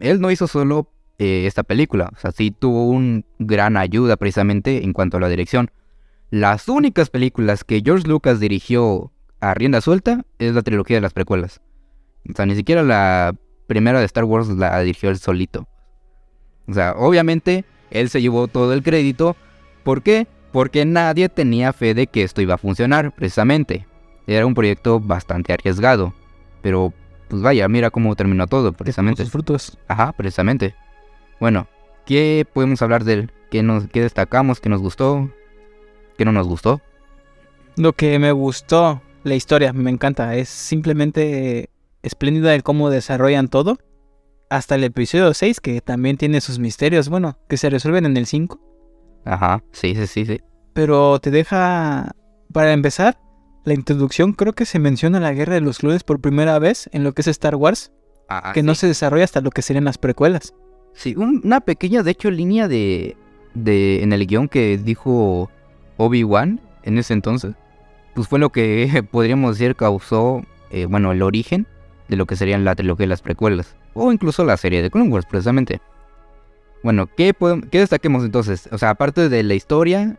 él no hizo solo eh, esta película. O sea, sí tuvo un gran ayuda precisamente en cuanto a la dirección. Las únicas películas que George Lucas dirigió a rienda suelta es la trilogía de las precuelas. O sea, ni siquiera la primera de Star Wars la dirigió él solito. O sea, obviamente él se llevó todo el crédito. ¿Por qué? Porque nadie tenía fe de que esto iba a funcionar, precisamente. Era un proyecto bastante arriesgado. Pero, pues vaya, mira cómo terminó todo, precisamente. Sus frutos. Ajá, precisamente. Bueno, ¿qué podemos hablar de él? ¿Qué, nos, qué destacamos? ¿Qué nos gustó? ¿Qué no nos gustó? Lo que me gustó, la historia, me encanta. Es simplemente espléndida el cómo desarrollan todo. Hasta el episodio 6, que también tiene sus misterios, bueno, que se resuelven en el 5. Ajá, sí, sí, sí, sí. Pero te deja, para empezar, la introducción creo que se menciona la guerra de los clones por primera vez en lo que es Star Wars, Ah, que no se desarrolla hasta lo que serían las precuelas. Sí, un- una pequeña, de hecho, línea de, de en el guion que dijo Obi-Wan en ese entonces, pues fue lo que podríamos decir causó, eh, bueno, el origen de lo que serían la trilogía de las precuelas, o incluso la serie de Clone Wars, precisamente. Bueno, ¿qué, qué destaquemos entonces? O sea, aparte de la historia,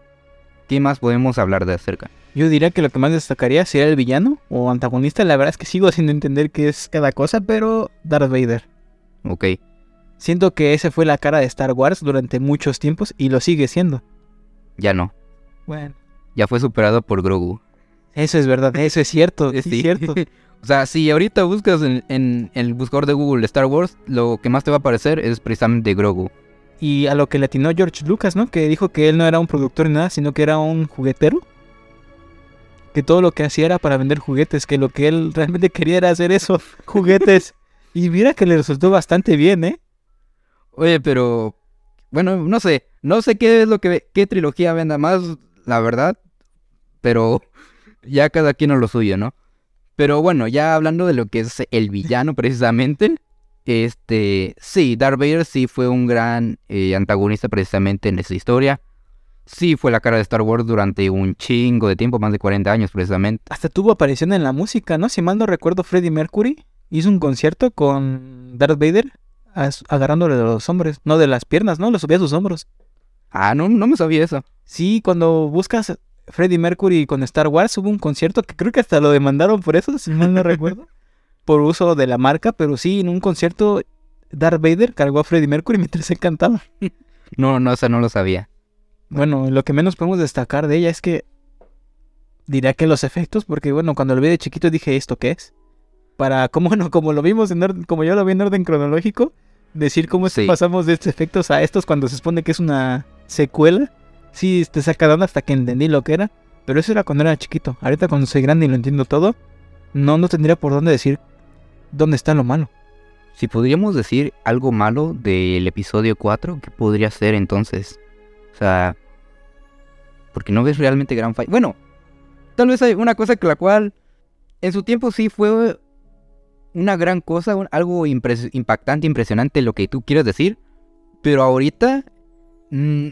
¿qué más podemos hablar de acerca? Yo diría que lo que más destacaría sería el villano o antagonista. La verdad es que sigo sin entender qué es cada cosa, pero Darth Vader. Ok. Siento que ese fue la cara de Star Wars durante muchos tiempos y lo sigue siendo. Ya no. Bueno. Ya fue superado por Grogu. Eso es verdad, eso es cierto, es cierto. o sea, si ahorita buscas en, en, el buscador de Google Star Wars, lo que más te va a aparecer es precisamente Grogu. Y a lo que le atinó George Lucas, ¿no? Que dijo que él no era un productor ni nada, sino que era un juguetero. Que todo lo que hacía era para vender juguetes, que lo que él realmente quería era hacer eso, juguetes. y mira que le resultó bastante bien, ¿eh? Oye, pero bueno, no sé, no sé qué es lo que qué trilogía venda más, la verdad, pero ya cada quien a lo suyo, ¿no? Pero bueno, ya hablando de lo que es el villano precisamente, este, sí, Darth Vader sí fue un gran eh, antagonista precisamente en esa historia. Sí fue la cara de Star Wars durante un chingo de tiempo, más de 40 años precisamente. Hasta tuvo aparición en la música, ¿no? Si mal no recuerdo, Freddie Mercury hizo un concierto con Darth Vader agarrándole de los hombros, no de las piernas, ¿no? Lo subía a sus hombros. Ah, no, no me sabía eso. Sí, cuando buscas Freddie Mercury con Star Wars hubo un concierto que creo que hasta lo demandaron por eso, si mal no recuerdo. Por uso de la marca, pero sí, en un concierto Darth Vader cargó a Freddie Mercury mientras se cantaba. No, no, eso no lo sabía. Bueno, lo que menos podemos destacar de ella es que diría que los efectos, porque bueno, cuando lo vi de chiquito dije, ¿esto qué es? Para, como bueno, como lo vimos en orden, como yo lo vi en orden cronológico, decir cómo pasamos de estos efectos a estos cuando se supone que es una secuela sí te saca de hasta que entendí lo que era. Pero eso era cuando era chiquito. Ahorita cuando soy grande y lo entiendo todo, no, no tendría por dónde decir dónde está lo malo. Si podríamos decir algo malo del episodio 4, ¿qué podría ser entonces? O sea, porque no ves realmente gran fallo. Bueno, tal vez hay una cosa que la cual en su tiempo sí fue una gran cosa, algo impactante, impresionante lo que tú quieres decir, pero ahorita mm,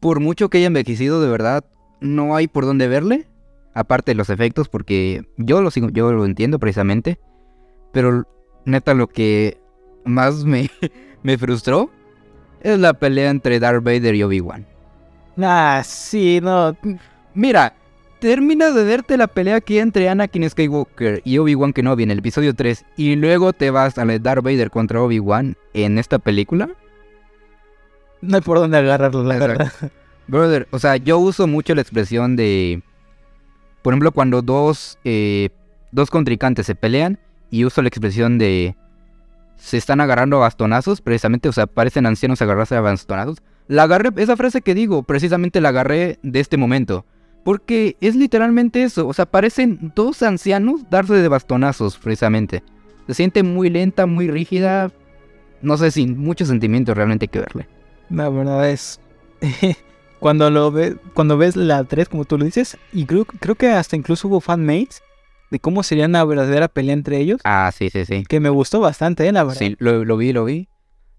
por mucho que haya envejecido, de verdad, no hay por dónde verle. Aparte de los efectos, porque yo lo, sigo, yo lo entiendo precisamente. Pero neta, lo que más me, me frustró es la pelea entre Darth Vader y Obi-Wan. Ah, sí, no. Mira, terminas de verte la pelea aquí entre Anakin Skywalker y Obi-Wan Kenobi en el episodio 3 y luego te vas a Darth Vader contra Obi-Wan en esta película. No hay por dónde agarrarlo, la verdad. Brother, o sea, yo uso mucho la expresión de. Por ejemplo, cuando dos, eh, dos contrincantes se pelean y uso la expresión de. Se están agarrando a bastonazos, precisamente, o sea, parecen ancianos agarrarse a bastonazos. La agarré, esa frase que digo, precisamente la agarré de este momento. Porque es literalmente eso, o sea, parecen dos ancianos darse de bastonazos, precisamente. Se siente muy lenta, muy rígida, no sé, sin mucho sentimiento realmente que verle. La verdad es. cuando lo ves, cuando ves la 3, como tú lo dices, y creo, creo que hasta incluso hubo fanmates de cómo sería una verdadera pelea entre ellos. Ah, sí, sí, sí. Que me gustó bastante, ¿eh? la verdad. Sí, lo, vi, lo vi.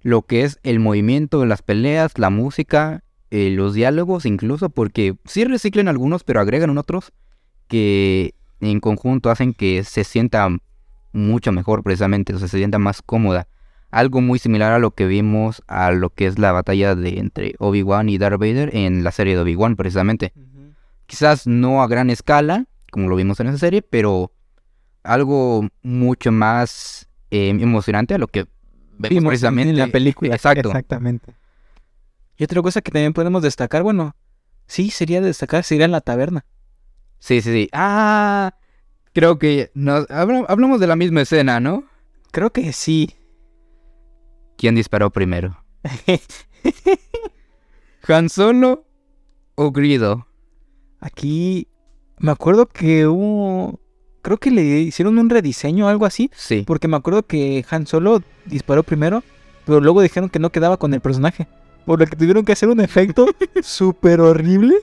Lo que es el movimiento de las peleas, la música, eh, los diálogos, incluso, porque sí reciclan algunos, pero agregan otros que en conjunto hacen que se sienta mucho mejor, precisamente, o sea, se sienta más cómoda algo muy similar a lo que vimos a lo que es la batalla de entre Obi-Wan y Darth Vader en la serie de Obi-Wan precisamente. Quizás no a gran escala, como lo vimos en esa serie, pero algo mucho más em, emocionante a lo que vimos precisamente en la película. Exacto. Exactamente. Y otra cosa que también podemos destacar, bueno, sí, sería destacar, sería en la taberna. Sí, sí, sí. Ah, creo que nos, hablamos de la misma escena, ¿no? Creo que sí. ¿Quién disparó primero? ¿Han Solo o Grido? Aquí me acuerdo que hubo... Creo que le hicieron un rediseño o algo así. Sí. Porque me acuerdo que Han Solo disparó primero, pero luego dijeron que no quedaba con el personaje. Por lo que tuvieron que hacer un efecto súper horrible.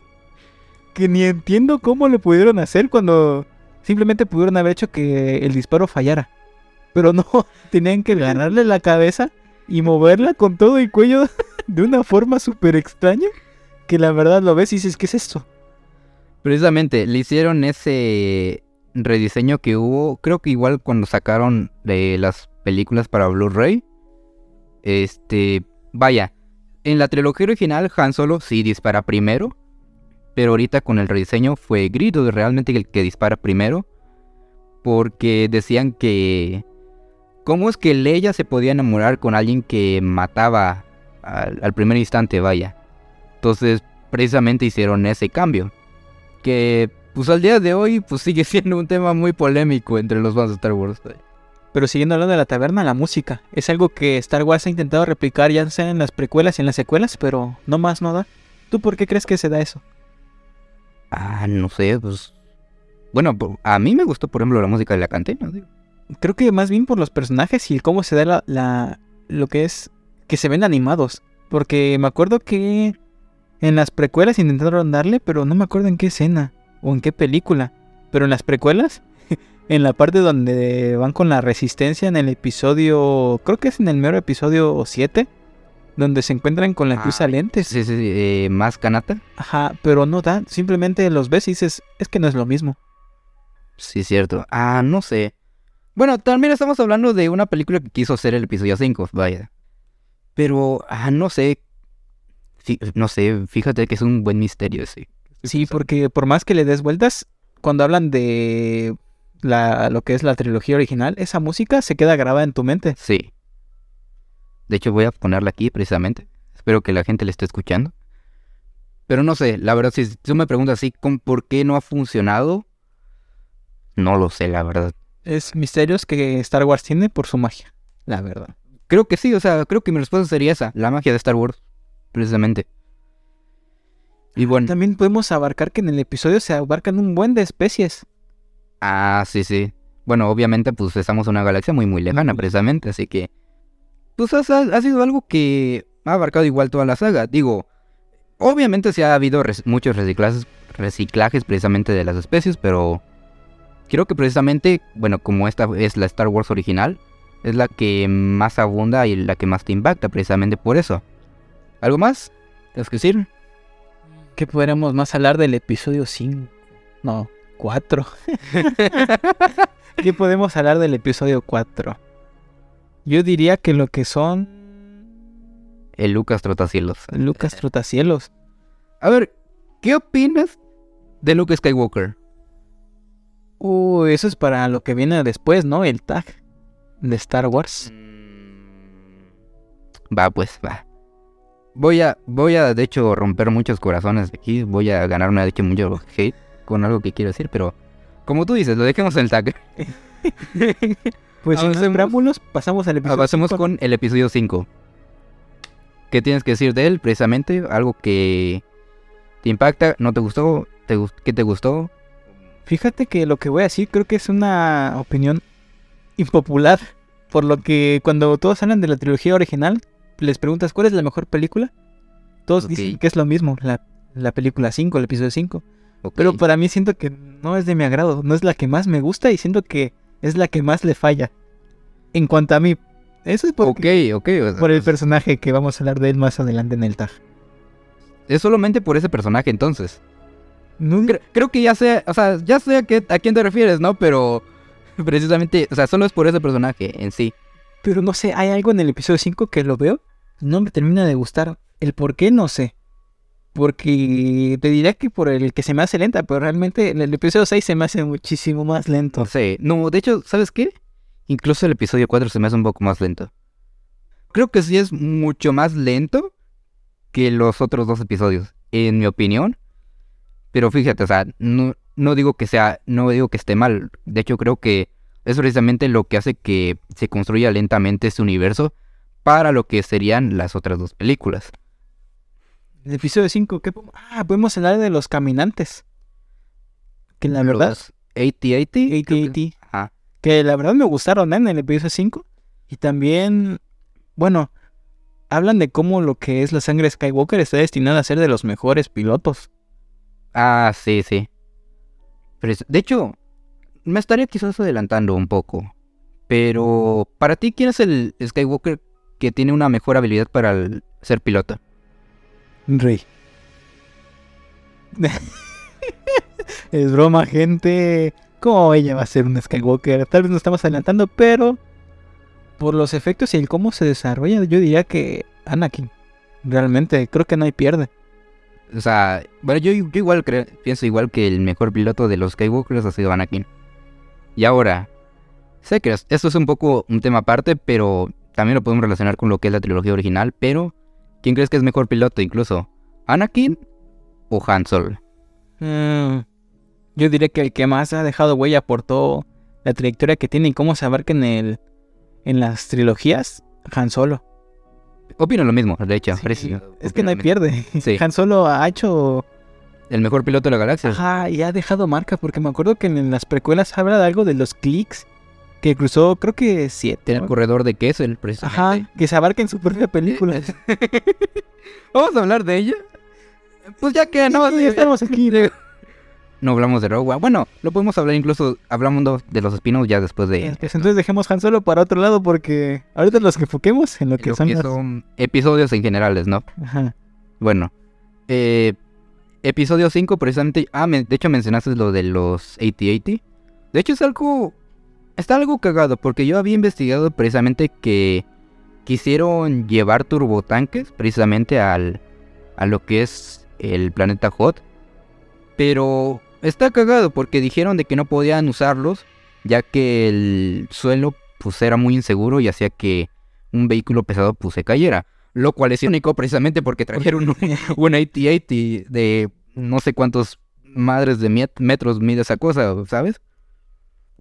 Que ni entiendo cómo le pudieron hacer cuando simplemente pudieron haber hecho que el disparo fallara. Pero no, tenían que ganarle la cabeza y moverla con todo el cuello de una forma súper extraña que la verdad lo ves y dices, ¿qué es esto? Precisamente, le hicieron ese rediseño que hubo, creo que igual cuando sacaron de las películas para Blu-ray. Este, vaya, en la trilogía original Han Solo sí dispara primero, pero ahorita con el rediseño fue Grievous realmente el que dispara primero, porque decían que cómo es que Leia se podía enamorar con alguien que mataba al, al primer instante, vaya. Entonces, precisamente hicieron ese cambio, que pues al día de hoy pues sigue siendo un tema muy polémico entre los fans de Star Wars. Pero siguiendo hablando de la taberna, la música. Es algo que Star Wars ha intentado replicar ya sea en las precuelas y en las secuelas, pero no más no da. ¿Tú por qué crees que se da eso? Ah, no sé, pues... Bueno, a mí me gustó, por ejemplo, la música de la cantina. digo. Creo que más bien por los personajes y cómo se da la, la- lo que es que se ven animados. Porque me acuerdo que en las precuelas intentaron darle, pero no me acuerdo en qué escena o en qué película. Pero en las precuelas, en la parte donde van con la resistencia en el episodio, creo que es en el mero episodio 7, donde se encuentran con la que Ah, lentes. Sí, sí, sí, eh, más canata. Ajá, pero no da, simplemente los ves y dices, es que no es lo mismo. Sí, cierto. Ah, no sé. Bueno, también estamos hablando de una película que quiso ser el episodio 5, vaya. Pero, ah, no sé. No sé, fíjate que es un buen misterio ese. Sí, porque por más que le des vueltas, cuando hablan de la, lo que es la trilogía original, esa música se queda grabada en tu mente. Sí. De hecho, voy a ponerla aquí precisamente. Espero que la gente la esté escuchando. Pero no sé, la verdad, si tú me preguntas así, ¿con ¿por qué no ha funcionado? No lo sé, la verdad. Es misterios que Star Wars tiene por su magia, la verdad. Creo que sí, o sea, creo que mi respuesta sería esa, la magia de Star Wars, precisamente. Y bueno, También podemos abarcar que en el episodio se abarcan un buen de especies. ah, sí, sí. Bueno, obviamente, pues estamos en una galaxia muy, muy lejana, precisamente, así que... Pues ha, ha sido algo que ha abarcado igual toda la saga. Digo, obviamente sí ha habido res- muchos reciclajes, reciclajes precisamente de las especies, pero... Creo que precisamente, bueno, como esta es la Star Wars original, es la que más abunda y la que más te impacta, precisamente por eso. ¿Algo más? ¿Tienes que decir? ¿Qué podríamos más hablar del episodio 5? No, 4. ¿Qué podemos hablar del episodio 4? Yo diría que lo que son El Lucas Trotacielos. Lucas Trotacielos. A ver, ¿qué opinas de Luke Skywalker? Uy, eso es para lo que viene después, ¿no? El tag de Star Wars. Va, pues, va. Voy a, voy a, de hecho, romper muchos corazones aquí. Voy a ganarme, de hecho, mucho hate con algo que quiero decir, pero... Como tú dices, lo dejemos en el tag. Pues sin preámbulos, pasamos al episodio. Cinco. con el episodio 5. ¿Qué tienes que decir de él? Precisamente, algo que te impacta, no te gustó, te, ¿qué te gustó? Fíjate que lo que voy a decir creo que es una opinión impopular. Por lo que cuando todos hablan de la trilogía original, les preguntas cuál es la mejor película. Todos dicen que es lo mismo, la, la película 5, el episodio 5. Ok. Pero para mí siento que no es de mi agrado, no es la que más me gusta y siento que es la que más le falla. En cuanto a mí, eso es por, Ok, ok. o sea, por el pues, personaje que vamos a hablar de él más adelante en el tag. Es solamente por ese personaje entonces. No, Cre- creo que ya sé, o sea, ya sé a, qué, a quién te refieres, ¿no? Pero precisamente, o sea, solo es por ese personaje en sí. Pero no sé, hay algo en el episodio 5 que lo veo, no me termina de gustar. El por qué no sé. Porque te diría que por el que se me hace lenta, pero realmente en el episodio 6 se me hace muchísimo más lento. No sé, no, de hecho, ¿sabes qué? Incluso el episodio 4 se me hace un poco más lento. Creo que sí es mucho más lento que los otros dos episodios, en mi opinión. Pero fíjate, o sea, no, no digo que sea, no digo que esté mal. De hecho, creo que es precisamente lo que hace que se construya lentamente este universo para lo que serían las otras dos películas. El episodio 5, ¿qué Ah, podemos hablar de los caminantes. Que la verdad, Los 80-80. creo que- AT-AT, Ajá. que la verdad me gustaron ¿eh? en el episodio 5. Y también, bueno, hablan de cómo lo que es la sangre Skywalker está destinada a ser de los mejores pilotos. Ah, sí, sí. De hecho, me estaría quizás adelantando un poco. Pero, para ti, ¿quién es el Skywalker que tiene una mejor habilidad para ser piloto? Rey. es broma, gente. ¿Cómo ella va a ser un Skywalker? Tal vez nos estamos adelantando, pero por los efectos y el cómo se desarrolla, yo diría que Anakin. Realmente, creo que no hay pierde. O sea, bueno, yo, igual creo- pienso igual que el mejor piloto de los Skywalkers ha sido Anakin. Y ahora, sé que esto es un poco un tema aparte, pero también lo podemos relacionar con lo que es la trilogía original. Pero, ¿quién crees que es mejor piloto incluso? ¿Anakin o Han Solo? Mm, yo diría que el que más ha dejado huella por toda la trayectoria que tiene y cómo se abarca en el en las trilogías, Han Solo. Opino lo mismo, de hecho. Sí, parece- es que no hay pierde. Sí. Han Solo ha hecho El mejor piloto de la galaxia. Ajá, y ha dejado marca, porque me acuerdo que en las precuelas habla de algo de los clics, que cruzó, creo que siete. Tiene el ¿no? corredor de Kessel, precisamente. Ajá, que se abarca en su propia película. ¿Vamos a hablar de ella? Pues ya que no, ya estamos aquí. No hablamos de Rogue One. Bueno, lo podemos hablar incluso, hablamos de los espinos ya después de... Entonces dejemos Han Solo para otro lado, porque ahorita los que enfoquemos en lo que lo son. que las- son episodios en generales, ¿no? Ajá. Bueno, eh, episodio 5 precisamente... Ah, me- de hecho mencionaste lo de los AT-AT. De hecho es algo... Está algo cagado porque yo había investigado precisamente que quisieron llevar turbotanques precisamente al, a lo que es el planeta Hot. Pero está cagado porque dijeron de que no podían usarlos ya que el suelo pues era muy inseguro y hacía que un vehículo pesado pues se cayera. Lo cual es irónico precisamente porque trajeron un, un AT-AT de no sé cuántos madres de met- metros mide esa cosa, ¿sabes?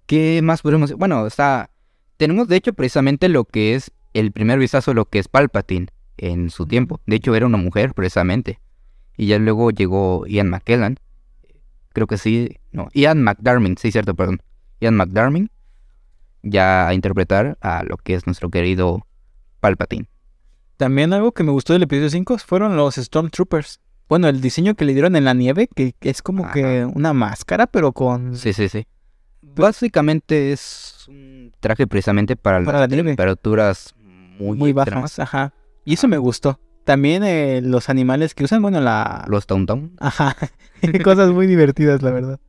¿Qué más podemos decir? Bueno, está... Tenemos de hecho precisamente lo que es el primer vistazo de lo que es Palpatine en su tiempo. De hecho era una mujer precisamente. Y ya luego llegó Ian McKellen. Creo que sí. No, Ian McDarmin, sí, cierto, perdón. Ian McDarmin. Ya a interpretar a lo que es nuestro querido Palpatine. También algo que me gustó del episodio 5 fueron los Stormtroopers. Bueno, el diseño que le dieron en la nieve, que es como que una máscara, pero con... Sí, sí, sí. Básicamente es un traje precisamente para, Para las la temperaturas muy, muy bajas, ajá. Y eso me gustó. También eh, los animales que usan, bueno, la... Los Tauntaun. Ajá. Cosas muy divertidas, la verdad.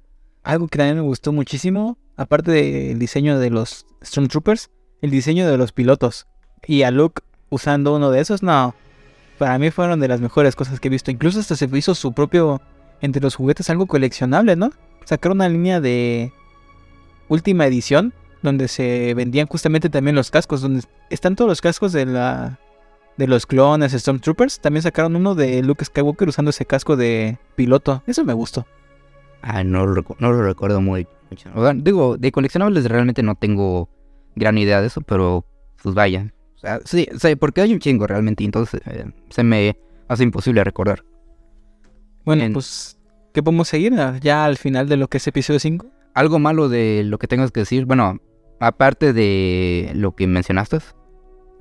Algo que también me gustó muchísimo, aparte del diseño de los Stormtroopers, el diseño de los pilotos. Y a Luke usando uno de esos, no. Para mí fueron de las mejores cosas que he visto. Incluso hasta se hizo su propio, entre los juguetes, algo coleccionable, ¿no? Sacaron una línea de última edición, donde se vendían justamente también los cascos, donde están todos los cascos de la de los clones Stormtroopers. También sacaron uno de Luke Skywalker usando ese casco de piloto. Eso me gustó. Ah, no lo, recu- no lo recuerdo muy mucho. O sea, digo, de coleccionables realmente no tengo gran idea de eso, pero pues vaya. O sea, sí, porque hay un chingo realmente, y entonces eh, se me hace imposible recordar. Bueno, En- pues, ¿qué podemos seguir Ah, ya al final de lo que es episodio 5? Algo malo de lo que tengas que decir, bueno, aparte de lo que mencionaste,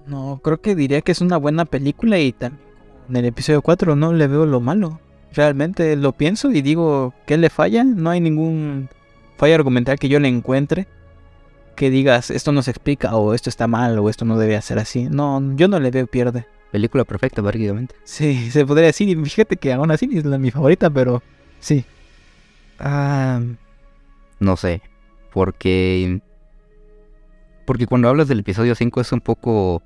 No, creo que diría que es una buena película y también en el episodio 4 no le veo lo malo. Realmente lo pienso y digo, ¿qué le falla? No hay ningún falla argumental que yo le encuentre que digas, esto no se explica o esto está mal o esto no debe ser así. No, yo no le veo pierde. película perfecta prácticamente. Sí, se podría decir y fíjate que aún así es la, mi favorita, pero sí. Ah, no sé, porque porque cuando hablas del episodio 5 es un poco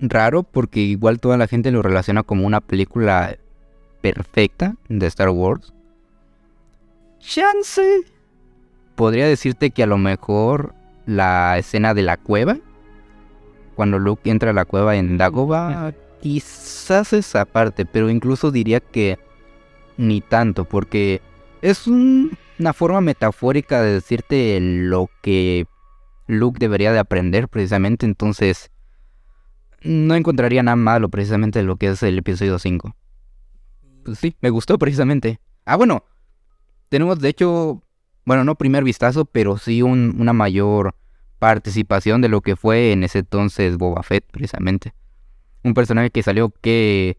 raro porque igual toda la gente lo relaciona como una película perfecta de Star Wars. Chance. Podría decirte que a lo mejor la escena de la cueva, cuando Luke entra a la cueva en Dagobah, quizás esa parte, pero incluso diría que ni tanto, porque es un- una forma metafórica de decirte lo que Luke debería de aprender precisamente, entonces no encontraría nada malo precisamente de lo que es el episodio 5. Pues sí, me gustó precisamente. Ah, bueno, tenemos de hecho, bueno, no primer vistazo, pero sí un- una mayor participación de lo que fue en ese entonces Boba Fett precisamente. Un personaje que salió que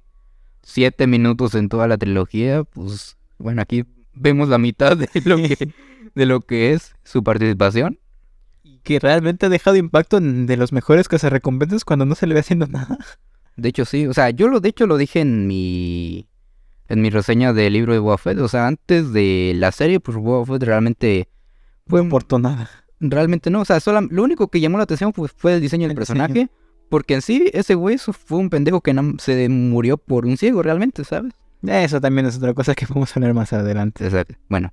siete minutos en toda la trilogía, pues bueno, aquí vemos la mitad de lo que, de lo que es su participación. Que realmente ha dejado impacto en- de los mejores que se recompensas cuando no se le ve haciendo nada. De hecho, sí, o sea, yo lo de hecho lo dije en mi en mi reseña del libro de Boba Fett, o sea, antes de la serie, pues Boba Fett realmente Fue por nada. realmente no, o sea, sola- lo único que llamó la atención pues, fue el diseño del El diseño. personaje, porque en sí ese güey fue un pendejo que se murió por un ciego realmente, ¿sabes? Eso también es otra cosa que podemos hablar más adelante. Exacto. Bueno.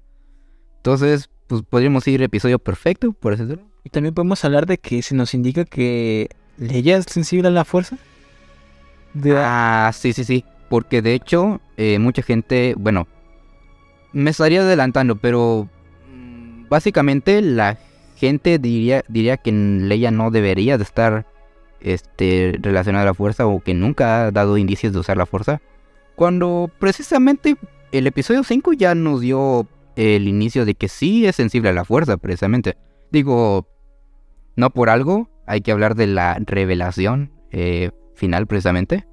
Entonces, pues podríamos ir episodio perfecto, por decirlo. Y también podemos hablar de que se nos indica que Leia es sensible a la fuerza. Ah, sí, sí, sí. Porque de hecho, eh, mucha gente, bueno, me estaría adelantando, pero mm, básicamente la gente diría, diría que Leia no debería de estar este, relacionada a la fuerza o que nunca ha dado indicios de usar la fuerza. Cuando precisamente el episodio 5 ya nos dio el inicio de que sí es sensible a la fuerza, precisamente. Digo, no por algo, hay que hablar de la revelación eh, final, precisamente.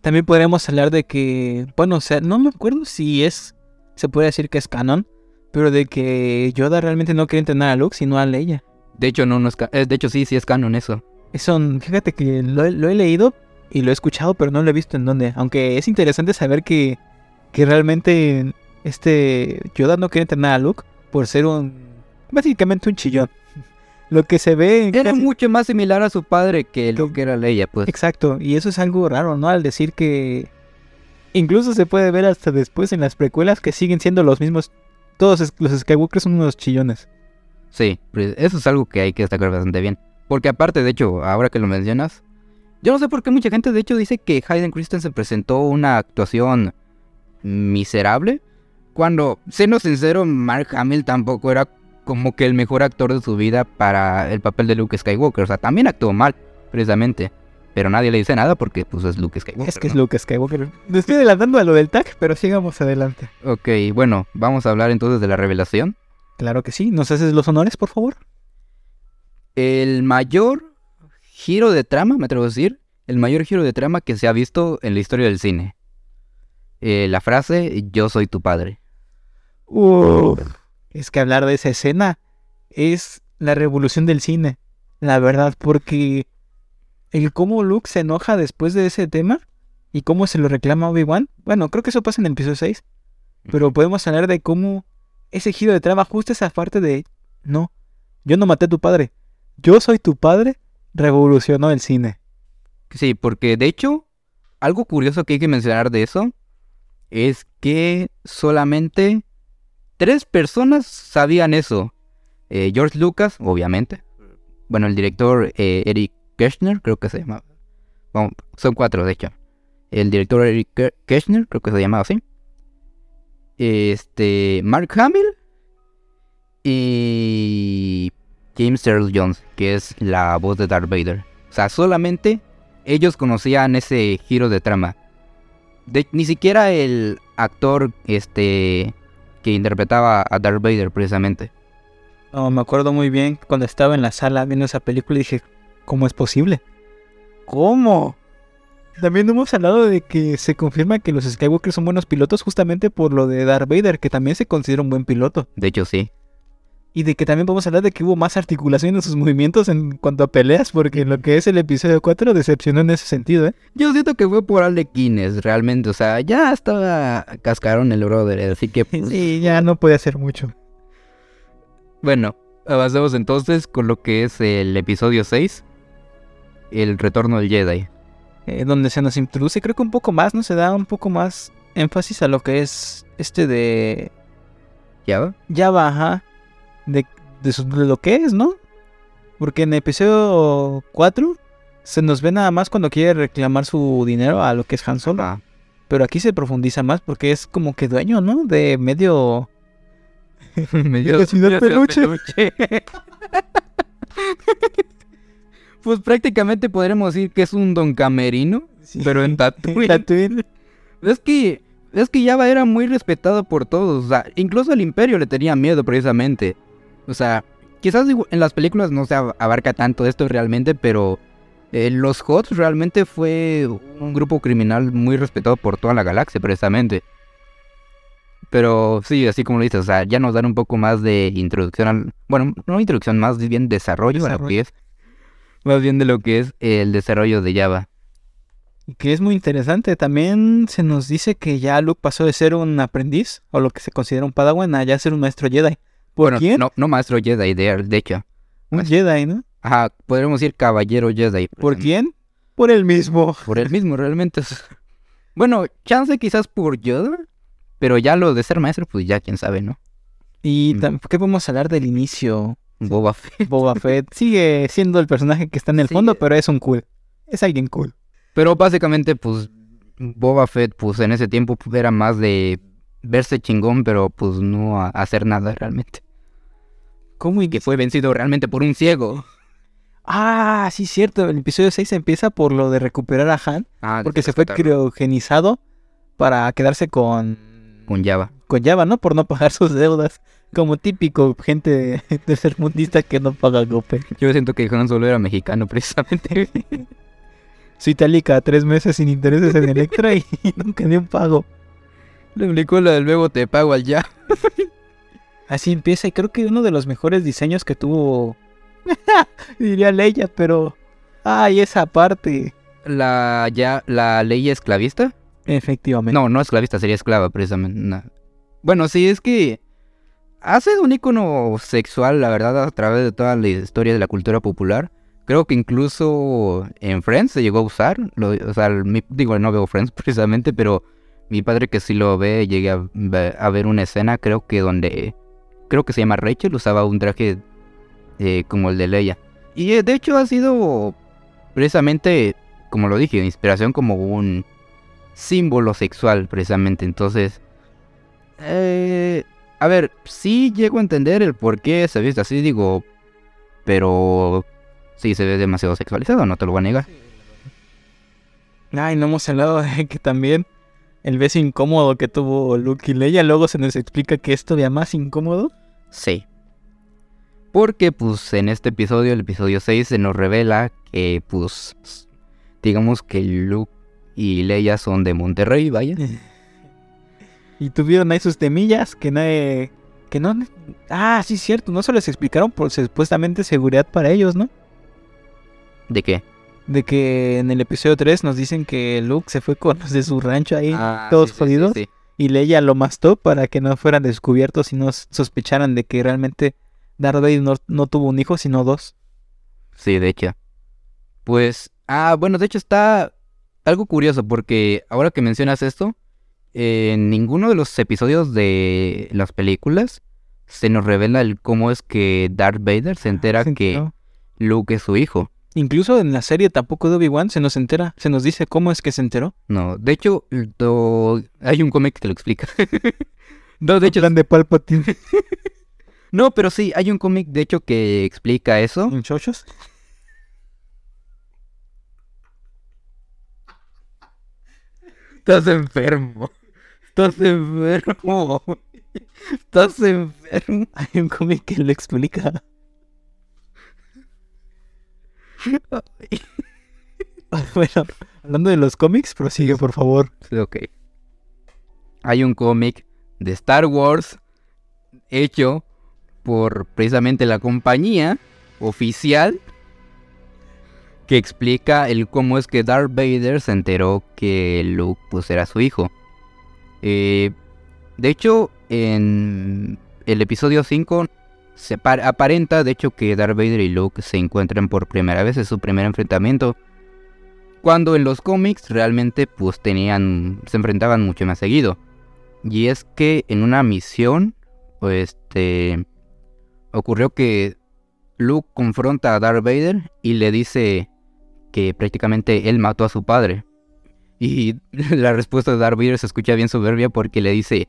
También podríamos hablar de que, bueno, o sea, no me acuerdo si es, se puede decir que es canon, pero de que Yoda realmente no quiere entrenar a Luke, sino a Leia. De hecho, no, no es eh, de hecho sí, sí es canon eso. Eso, fíjate que lo, he- lo he leído y lo he escuchado, pero no lo he visto en dónde. Aunque es interesante saber que, que realmente este Yoda no quiere entrenar a Luke por ser un, básicamente un chillón. Lo que se ve en Era casi- mucho más similar a su padre que lo que era Leia, pues. Exacto, y eso es algo raro, ¿no? Al decir que incluso se puede ver hasta después en las precuelas que siguen siendo los mismos. Todos los Skywalkers son unos chillones. Sí, pues, eso es algo que hay que destacar bastante bien. Porque aparte, de hecho, ahora que lo mencionas, yo no sé por qué mucha gente de hecho dice que Hayden Christensen presentó una actuación miserable. Cuando, siendo sincero, Mark Hamill tampoco era como que el mejor actor de su vida para el papel de Luke Skywalker. O sea, también actuó mal, precisamente. Pero nadie le dice nada porque pues es Luke Skywalker. es que es. Luke Skywalker. Me estoy adelantando a lo del tag, pero sigamos adelante. Ok, bueno, vamos a hablar entonces de la revelación. Claro que sí. ¿Nos haces los honores, por favor? El mayor giro de trama, me atrevo a decir, el mayor giro de trama que se ha visto en la historia del cine. Eh, la frase, yo soy tu padre. Uf. Es que hablar de esa escena es la revolución del cine. La verdad, porque el cómo Luke se enoja después de ese tema y cómo se lo reclama Obi-Wan. Bueno, creo que eso pasa en el episodio 6. Pero podemos hablar de cómo ese giro de trama, justo esa parte de no, yo no maté a tu padre, yo soy tu padre, revolucionó el cine. Sí, porque de hecho, algo curioso que hay que mencionar de eso es que solamente tres personas sabían eso. Eh, George Lucas, obviamente. Bueno, el director eh, Eric Kirchner, creo que se llama. Bueno, son cuatro, de hecho. El director Eric Kirchner, creo que se llamaba así. Este. Mark Hamill. Y. James Earl Jones, que es la voz de Darth Vader. O sea, solamente ellos conocían ese giro de trama. Ni siquiera el actor este que interpretaba a Darth Vader precisamente. No, me acuerdo muy bien cuando estaba en la sala viendo esa película y dije, ¿cómo es posible? ¿Cómo? También hemos hablado de que se confirma que los Skywalkers son buenos pilotos justamente por lo de Darth Vader, que también se considera un buen piloto. De hecho, sí. Y de que también podemos hablar de que hubo más articulación en sus movimientos en cuanto a peleas, porque lo que es el episodio 4 decepcionó en ese sentido, ¿eh? Yo siento que fue por Alequines, realmente. O sea, ya estaba cascarón el brother. Así que, pues, Sí, ya no puede hacer mucho. bueno, avancemos entonces con lo que es el episodio 6. El retorno del Jedi. Eh, donde se nos introduce, creo que un poco más, ¿no? Se da un poco más énfasis a lo que es este de ¿Ya va? ya baja de, de, su- de lo que es, ¿no? Porque en el episodio 4 se nos ve nada más cuando quiere reclamar su dinero a lo que es Han Solo. Ajá. Pero aquí se profundiza más porque es como que dueño, ¿no? De medio... Medio La ciudad peluche. pues prácticamente podremos decir que es un don camerino, pero en Tatooine. Tatooine. Es que es que Java era muy respetado por todos, o sea, incluso el Imperio le tenía miedo precisamente. O sea, quizás en las películas no se ab- abarca tanto esto realmente, pero eh, los Hots realmente fue un grupo criminal muy respetado por toda la galaxia precisamente. Pero sí, así como lo dices, o sea, ya nos dan un poco más de introducción al... Bueno, no introducción, más bien desarrollo, a lo Desarrollo. que es. Más bien de lo que es el desarrollo de Java. Que es muy interesante. También se nos dice que ya Luke pasó de ser un aprendiz, o lo que se considera un padawan, a ya ser un maestro Jedi. ¿Por Bueno, quién? No, no maestro Jedi, de, de hecho. Un Jedi, ¿no? Ajá, podríamos decir caballero Jedi. ¿Por quién? Por el mismo. Por él mismo, realmente. Bueno, chance quizás por Yoda, pero ya lo de ser maestro, pues ya quién sabe, ¿no? ¿Y Mm. qué podemos hablar del inicio? Boba Fett. Boba Fett sigue siendo el personaje que está en el Sí. fondo, pero es un cool. Es alguien cool. Pero básicamente, pues, Boba Fett, pues en ese tiempo pues, era más de verse chingón, pero pues no a- hacer nada realmente. ¿Cómo y Que fue vencido realmente por un ciego. Ah, sí, cierto. El episodio 6 empieza por lo de recuperar a Han, Ah, porque se fue criogenizado para quedarse con, con Java. con Java, ¿no? Por no pagar sus deudas. Como típico gente tercermundista que no paga Gope. Yo siento que Han Solo era mexicano, precisamente. Su itálica, tres meses sin intereses en Electra y nunca ni un pago. Le aplicó la del luego te pago al ya. Así empieza y creo que uno de los mejores diseños que tuvo, diría Leia, pero... Ay, esa parte. La, ya, la ley esclavista. Efectivamente. No, no esclavista, sería esclava, precisamente. no. Bueno, sí, es que hace un icono sexual, la verdad, a través de toda la historia de la cultura popular. Creo que incluso en Friends se llegó a usar. lo- o sea, mi- digo, no veo Friends precisamente, pero mi padre que sí lo ve, llegué a ver una escena, creo que donde, creo que se llama Rachel, usaba un traje eh, como el de Leia. Y eh, de hecho ha sido precisamente, como lo dije, inspiración como un símbolo sexual, precisamente. Entonces, eh, a ver, sí llego a entender el por qué se viste así, digo, pero sí se ve demasiado sexualizado, no te lo voy a negar. Ay, no hemos hablado de que también el beso incómodo que tuvo Luke y Leia, luego se nos explica que es todavía más incómodo. Sí. Porque, pues, en este episodio, el episodio 6, se nos revela que, pues, digamos que Luke y Leia son de Monterrey, vaya. Y tuvieron ahí sus temillas que nadie... Que no... Ah, sí, cierto, no se les explicaron por supuestamente seguridad para ellos, ¿no? ¿De qué? De que en el episodio 3 nos dicen que Luke se fue con los de su rancho ahí, Ah, todos sí, sí, sí, jodidos. sí. Y Leia lo mastó para que no fueran descubiertos y no sospecharan de que realmente Darth Vader no, no tuvo un hijo, sino dos. Sí, de hecho. Pues, ah, bueno, de hecho está algo curioso porque ahora que mencionas esto, en ninguno de los episodios de las películas se nos revela el cómo es que Darth Vader se entera Se que. Luke es su hijo. Incluso en la serie tampoco de Obi-Wan se nos entera, se nos dice cómo es que se enteró. No, de hecho, do- hay un cómic que lo explica. no, de hecho, plan de Palpatine no, pero sí, hay un cómic de hecho que explica eso. en chochos. Estás enfermo. Estás enfermo. Estás enfermo. Hay un cómic que lo explica. bueno, hablando de los cómics, prosigue por favor. Ok. Hay un cómic de Star Wars hecho por precisamente la compañía oficial que explica el cómo es que Darth Vader se enteró que Luke pues era su hijo. Eh, de hecho, en el episodio 5 se par- aparenta de hecho que Darth Vader y Luke se encuentran por primera vez, es su primer enfrentamiento. Cuando en los cómics realmente pues tenían, se enfrentaban mucho más seguido. Y es que en una misión, este, ocurrió que Luke confronta a Darth Vader y le dice que prácticamente él mató a su padre. Y la respuesta de Darth Vader se escucha bien soberbia porque le dice,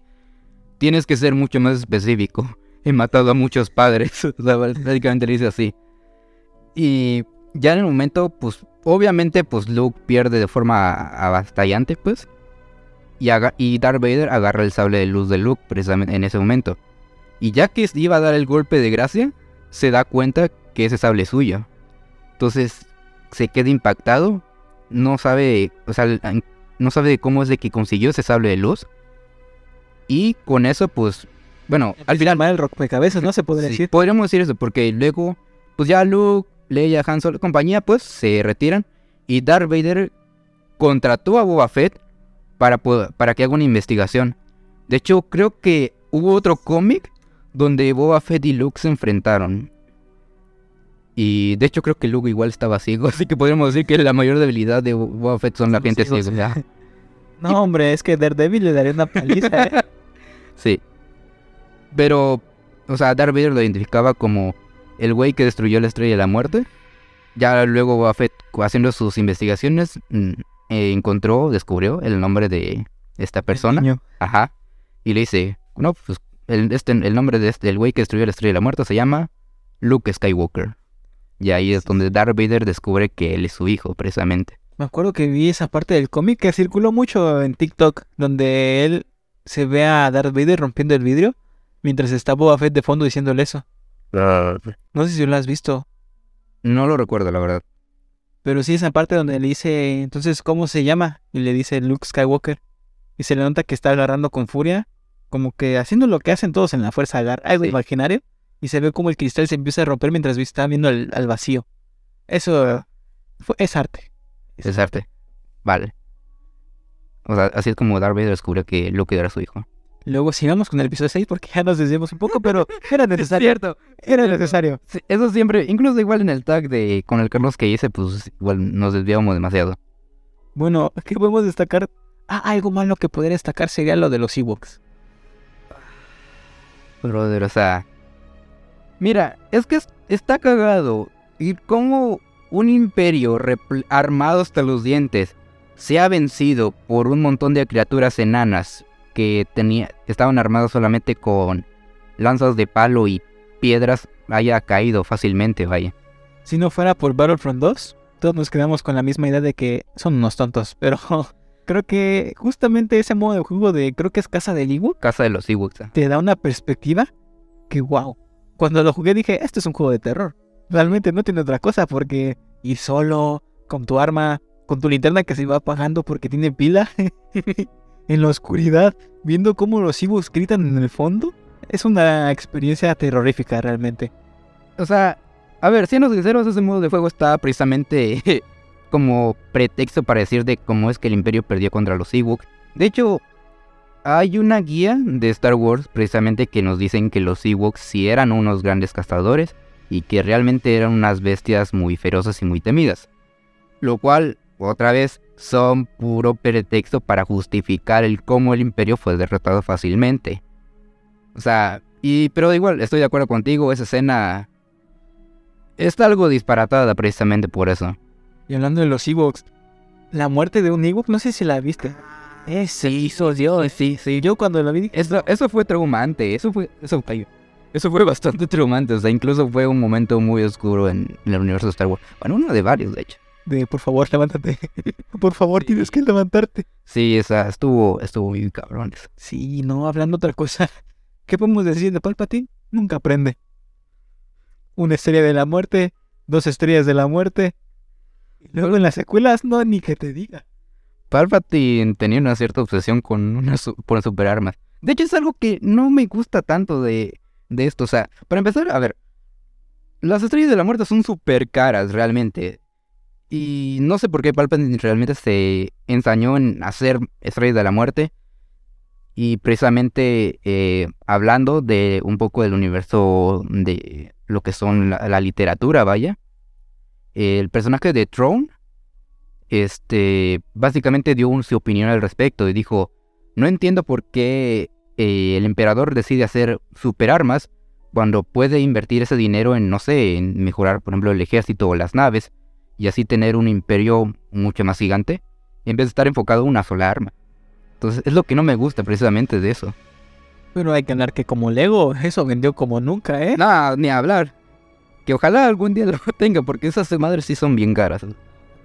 tienes que ser mucho más específico. He matado a muchos padres. O sea, prácticamente le dice así. Y ya en el momento, pues, obviamente, pues Luke pierde de forma avastallante, pues. Y, y Darth Vader agarra el sable de luz de Luke precisamente en ese momento. Y ya que iba a dar el golpe de gracia, se da cuenta que ese sable es suyo. Entonces se queda impactado. No sabe, o sea, no sabe cómo es de que consiguió ese sable de luz. Y con eso, pues, bueno, al final Mal el rompecabezas, ¿no? Se podría Sí, decir. Podríamos decir eso, porque luego, pues ya Luke, Leia, Han Solo, compañía, pues se retiran. Y Darth Vader contrató a Boba Fett para, para que haga una investigación. De hecho, creo que hubo otro cómic donde Boba Fett y Luke se enfrentaron. Y de hecho creo que Luke igual estaba ciego, así que podríamos decir que la mayor debilidad de Boba Fett son la gente ciega. No, hombre, es que Daredevil le daría una paliza, ¿eh? Sí. Pero, o sea, Darth Vader lo identificaba como el güey que destruyó la estrella de la muerte. Ya luego Boba Fett, haciendo sus investigaciones, mm, eh, encontró, descubrió el nombre de esta persona. Ajá. Y le dice, no, pues el, este, el nombre de este, el güey que destruyó la estrella de la muerte se llama Luke Skywalker. Y ahí es donde Darth Vader descubre que él es su hijo, precisamente. Me acuerdo que vi esa parte del cómic que circuló mucho en TikTok, donde él se ve a Darth Vader rompiendo el vidrio mientras está Boba Fett de fondo diciéndole eso. No sé si lo has visto, No lo recuerdo, la verdad. pero sí esa parte donde le dice, entonces, ¿cómo se llama? Y le dice Luke Skywalker. Y se le nota que está agarrando con furia, como que haciendo lo que hacen todos en la fuerza, agarrar algo Sí. imaginario. Y se ve como el cristal se empieza a romper mientras está viendo al, al vacío. Eso fue- es arte. Es arte. Vale. O sea, así es como Darth Vader descubrió que Luke era su hijo. Luego sigamos con el episodio 6 porque ya nos desviamos un poco, pero era necesario. cierto. Era necesario. Sí, eso siempre, incluso igual en el tag de con el Carlos que hice, pues igual nos desviamos demasiado. Bueno, ¿qué podemos destacar? Ah, algo malo que podría destacar sería lo de los Ewoks. Brother, o sea. Mira, es que es- está cagado. Y como un imperio armado hasta los dientes se ha vencido por un montón de criaturas enanas que tenía, estaban armados solamente con lanzas de palo y piedras, haya caído fácilmente, vaya. Si no fuera por Battlefront 2, todos nos quedamos con la misma idea de que son unos tontos. Pero creo que justamente ese modo de juego de, creo que es Casa del Ewok, Casa de los Ewoks. ah. te da una perspectiva que wow. Cuando lo jugué dije, este es un juego de terror. Realmente no tiene otra cosa porque ir solo, con tu arma, con tu linterna que se va apagando porque tiene pila, en la oscuridad, viendo cómo los Ewoks gritan en el fondo, es una experiencia terrorífica realmente. O sea, a ver, siendo sinceros, ese modo de juego está precisamente como pretexto para decir de cómo es que el Imperio perdió contra los Ewoks. De hecho, hay una guía de Star Wars precisamente que nos dicen que los Ewoks sí eran unos grandes cazadores y que realmente eran unas bestias muy feroces y muy temidas. Lo cual, otra vez, son puro pretexto para justificar el cómo el Imperio fue derrotado fácilmente. O sea, y pero igual, estoy de acuerdo contigo, esa escena está algo disparatada precisamente por eso. Y hablando de los Ewoks, la muerte de un Ewok, no sé si la viste. Ese hizo Dios. Sí, sí. Yo cuando la vi Eso, eso fue traumante, eso fue, eso, eso fue bastante traumante, o sea, incluso fue un momento muy oscuro en, en el universo de Star Wars. Bueno, uno de varios, de hecho. De por favor, levántate. por favor, tienes que levantarte. Sí, esa estuvo, estuvo muy cabrón. eso. Sí, no, hablando otra cosa. ¿Qué podemos decir de Palpatine? Nunca aprende. Una estrella de la muerte, dos estrellas de la muerte. Y luego en las secuelas, no, ni que te diga. Palpatine tenía una cierta obsesión con una su- por superarmas. De hecho, es algo que no me gusta tanto de, de esto. O sea, para empezar, a ver, las estrellas de la muerte son súper caras realmente. Y no sé por qué Palpatine realmente se ensañó en hacer estrellas de la muerte. Y precisamente eh, hablando de un poco del universo de lo que son la, literatura, vaya. El personaje de Throne este, básicamente dio su opinión al respecto y dijo, no entiendo por qué eh, el emperador decide hacer superarmas cuando puede invertir ese dinero en, no sé, en mejorar, por ejemplo, el ejército o las naves y así tener un imperio mucho más gigante en vez de estar enfocado en una sola arma. Entonces, es lo que no me gusta precisamente de eso. Pero hay que hablar que como Lego, eso vendió como nunca, ¿eh? Nada, ni hablar. Que ojalá algún día lo tenga, porque esas madres sí son bien caras.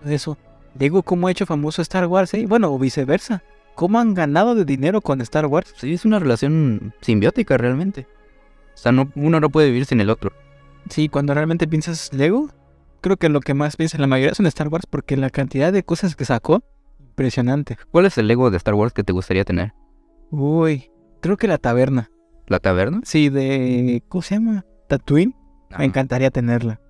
Eso. Lego, ¿cómo ha hecho famoso Star Wars, eh? Bueno, o viceversa. ¿Cómo han ganado de dinero con Star Wars? Sí, es una relación simbiótica realmente. O sea, no, uno no puede vivir sin el otro. Sí, cuando realmente piensas Lego, creo que lo que más piensa la mayoría son Star Wars porque la cantidad de cosas que sacó, impresionante. ¿Cuál es el Lego de Star Wars que te gustaría tener? Uy, creo que la taberna. ¿La taberna? Sí, de... ¿Cómo se llama? Tatooine. Ah, Me encantaría tenerla.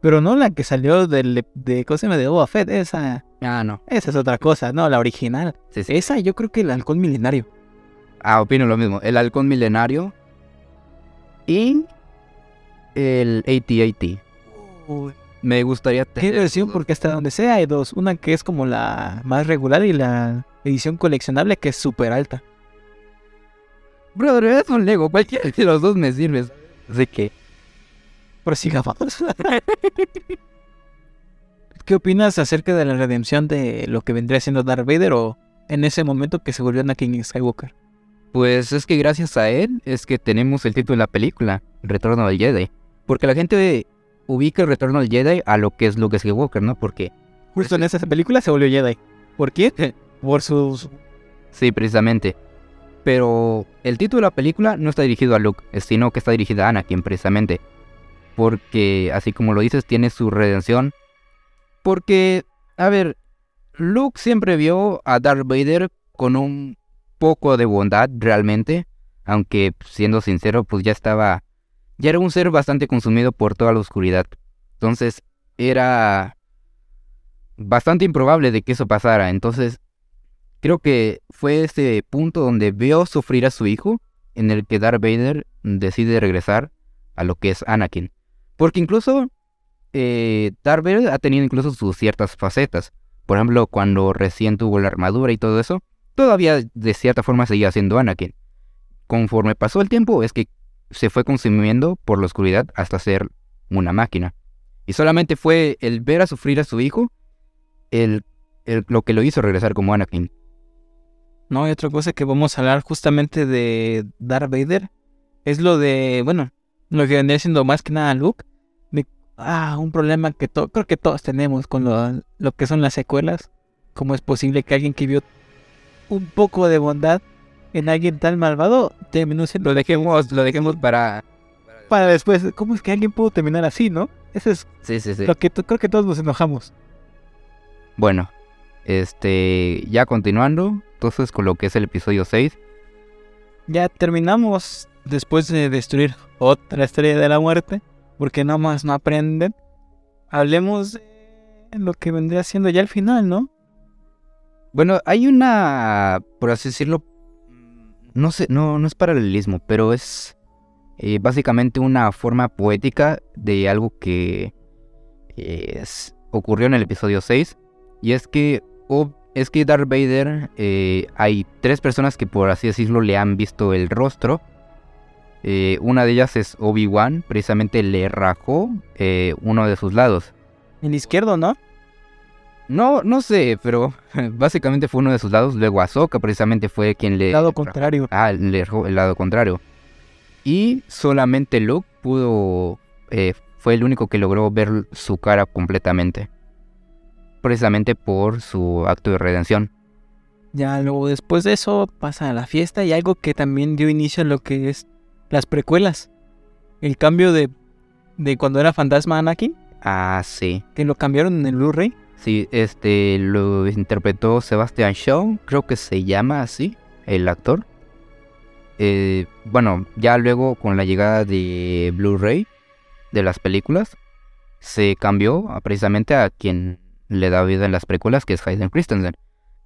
Pero no la que salió del, de... ¿Cómo se llama? De Boba Fett. Esa, Ah, no. esa es otra cosa, no, la original. Sí, sí. Esa yo creo que el halcón milenario. Ah, opino lo mismo. El halcón milenario y el AT-AT. Uy, Me gustaría ¿Qué tener versión? dos. Porque hasta donde sea hay dos. Una que es como la más regular y la edición coleccionable que es súper alta. Brother, es un Lego. Cualquiera de los dos me sirve. Así que. Prosigamos. ¿Qué opinas acerca de la redención de lo que vendría siendo Darth Vader o en ese momento que se volvió Anakin Skywalker? Pues es que gracias a él es que tenemos el título de la película, Retorno del Jedi. Porque la gente ubica el Retorno del Jedi a lo que es Luke Skywalker, ¿no? Porque, Justo en esa película se volvió Jedi. ¿Por qué? Por sus... sí, precisamente. Pero el título de la película no está dirigido a Luke, sino que está dirigido a Anakin, precisamente. Porque, así como lo dices, tiene su redención. Porque, a ver, Luke siempre vio a Darth Vader con un poco de bondad realmente. Aunque, siendo sincero, pues ya estaba... Ya era un ser bastante consumido por toda la oscuridad. Entonces, era bastante improbable de que eso pasara. Entonces, creo que fue ese punto donde vio sufrir a su hijo, en el que Darth Vader decide regresar a lo que es Anakin. Porque incluso eh, Darth Vader ha tenido incluso sus ciertas facetas. Por ejemplo, cuando recién tuvo la armadura y todo eso, todavía de cierta forma seguía siendo Anakin. Conforme pasó el tiempo, es que se fue consumiendo por la oscuridad hasta ser una máquina. Y solamente fue el ver a sufrir a su hijo el, el- lo que lo hizo regresar como Anakin. No, hay otra cosa que vamos a hablar justamente de Darth Vader. Es lo de, bueno, lo que vendría siendo más que nada Luke. ah, un problema que to- creo que todos tenemos con lo, lo que son las secuelas. ¿Cómo es posible que alguien que vio un poco de bondad en alguien tan malvado terminó siendo Lo dejemos, lo dejemos para... para después? ¿Cómo es que alguien pudo terminar así, no? Eso es Sí, sí, sí. lo que creo que todos nos enojamos. Bueno, este, ya continuando, entonces con lo que es el episodio 6. Ya terminamos después de destruir otra estrella de la muerte, porque nada más no aprenden. Hablemos de lo que vendría siendo ya el final, ¿no? Bueno, hay una, por así decirlo, no sé, no, no es paralelismo, pero es eh, básicamente una forma poética de algo que es- ocurrió en el episodio 6. Y es que, ob- es que Darth Vader, eh, hay tres personas que por así decirlo le han visto el rostro. Eh, una de ellas es Obi-Wan, precisamente le rajó uno de sus lados. El izquierdo, ¿no? No, no sé, pero básicamente fue uno de sus lados. Luego Ahsoka precisamente fue quien le... Lado contrario. Ah, le el lado contrario. Y solamente Luke pudo... eh, fue el único que logró ver su cara completamente. Precisamente por su acto de redención. Ya luego después de eso pasa a la fiesta y algo que también dio inicio a lo que es las precuelas. El cambio de, de cuando era fantasma Anakin, Ah, sí. que lo cambiaron en el Blu-ray. Sí, este lo interpretó Sebastian Shaw, creo que se llama así, el actor. Eh, bueno, ya luego con la llegada de Blu-ray de las películas, se cambió precisamente a quien le da vida en las precuelas, que es Hayden Christensen.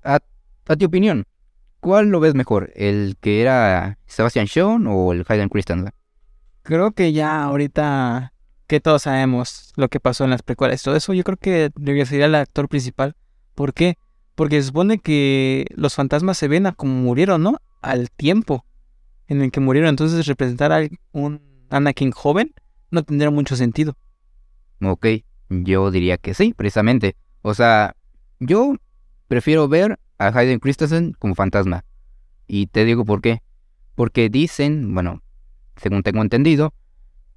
A, a tu opinión, ¿cuál lo ves mejor? ¿El que era Sebastian Shaw o el Hayden Christensen? Creo que ya ahorita que todos sabemos lo que pasó en las precuelas todo eso, yo creo que debería ser el actor principal. ¿Por qué? Porque se supone que los fantasmas se ven a como murieron, ¿no? Al tiempo en el que murieron. Entonces representar a un Anakin joven no tendría mucho sentido. Ok, yo diría que sí, precisamente. O sea, yo prefiero ver a Hayden Christensen como fantasma. Y te digo por qué. Porque dicen, bueno, según tengo entendido,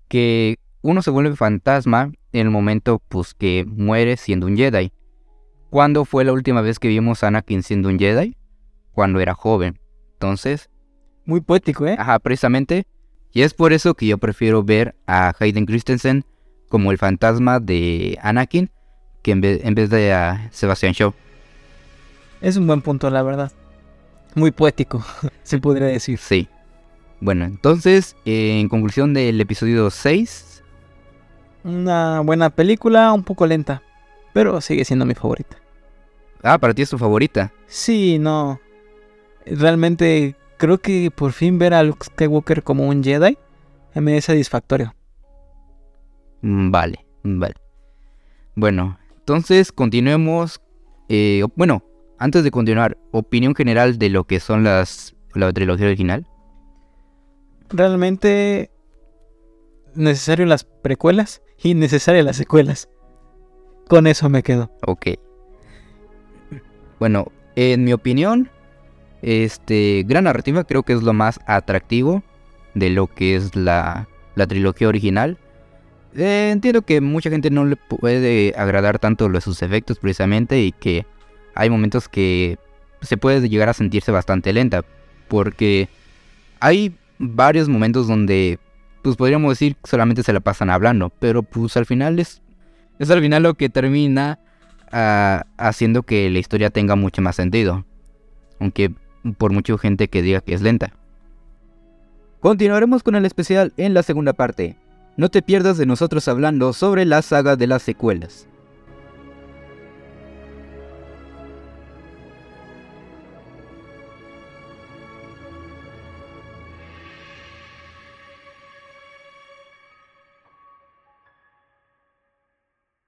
que uno se vuelve fantasma en el momento pues que muere siendo un Jedi. ¿Cuándo fue la última vez que vimos a Anakin siendo un Jedi? Cuando era joven. Entonces, Muy poético, ¿eh? Ajá, precisamente. Y es por eso que yo prefiero ver a Hayden Christensen como el fantasma de Anakin que en vez, en vez de a Sebastian Shaw. Es un buen punto, la verdad. Muy poético, se podría decir. Sí. Bueno, entonces, en conclusión del episodio 6, Una buena película, un poco lenta, pero sigue siendo mi favorita. ah, para ti es tu favorita. Sí, no. Realmente creo que por fin ver a Luke Skywalker como un Jedi me es satisfactorio. Mm, Vale, vale. Bueno, entonces continuemos. eh, bueno, antes de continuar, opinión general de lo que son las la trilogía original. Realmente necesario las precuelas y necesaria las secuelas. Con eso me quedo. Ok. Bueno, en mi opinión, este gran narrativa creo que es lo más atractivo de lo que es la, la trilogía original. Eh, entiendo que mucha gente no le puede agradar tanto lo de sus efectos precisamente y que hay momentos que se puede llegar a sentirse bastante lenta porque hay varios momentos donde pues podríamos decir que solamente se la pasan hablando, pero pues al final es es al final lo que termina ah, haciendo que la historia tenga mucho más sentido. Aunque por mucha gente que diga que es lenta. Continuaremos con el especial en la segunda parte. No te pierdas de nosotros hablando sobre la saga de las secuelas.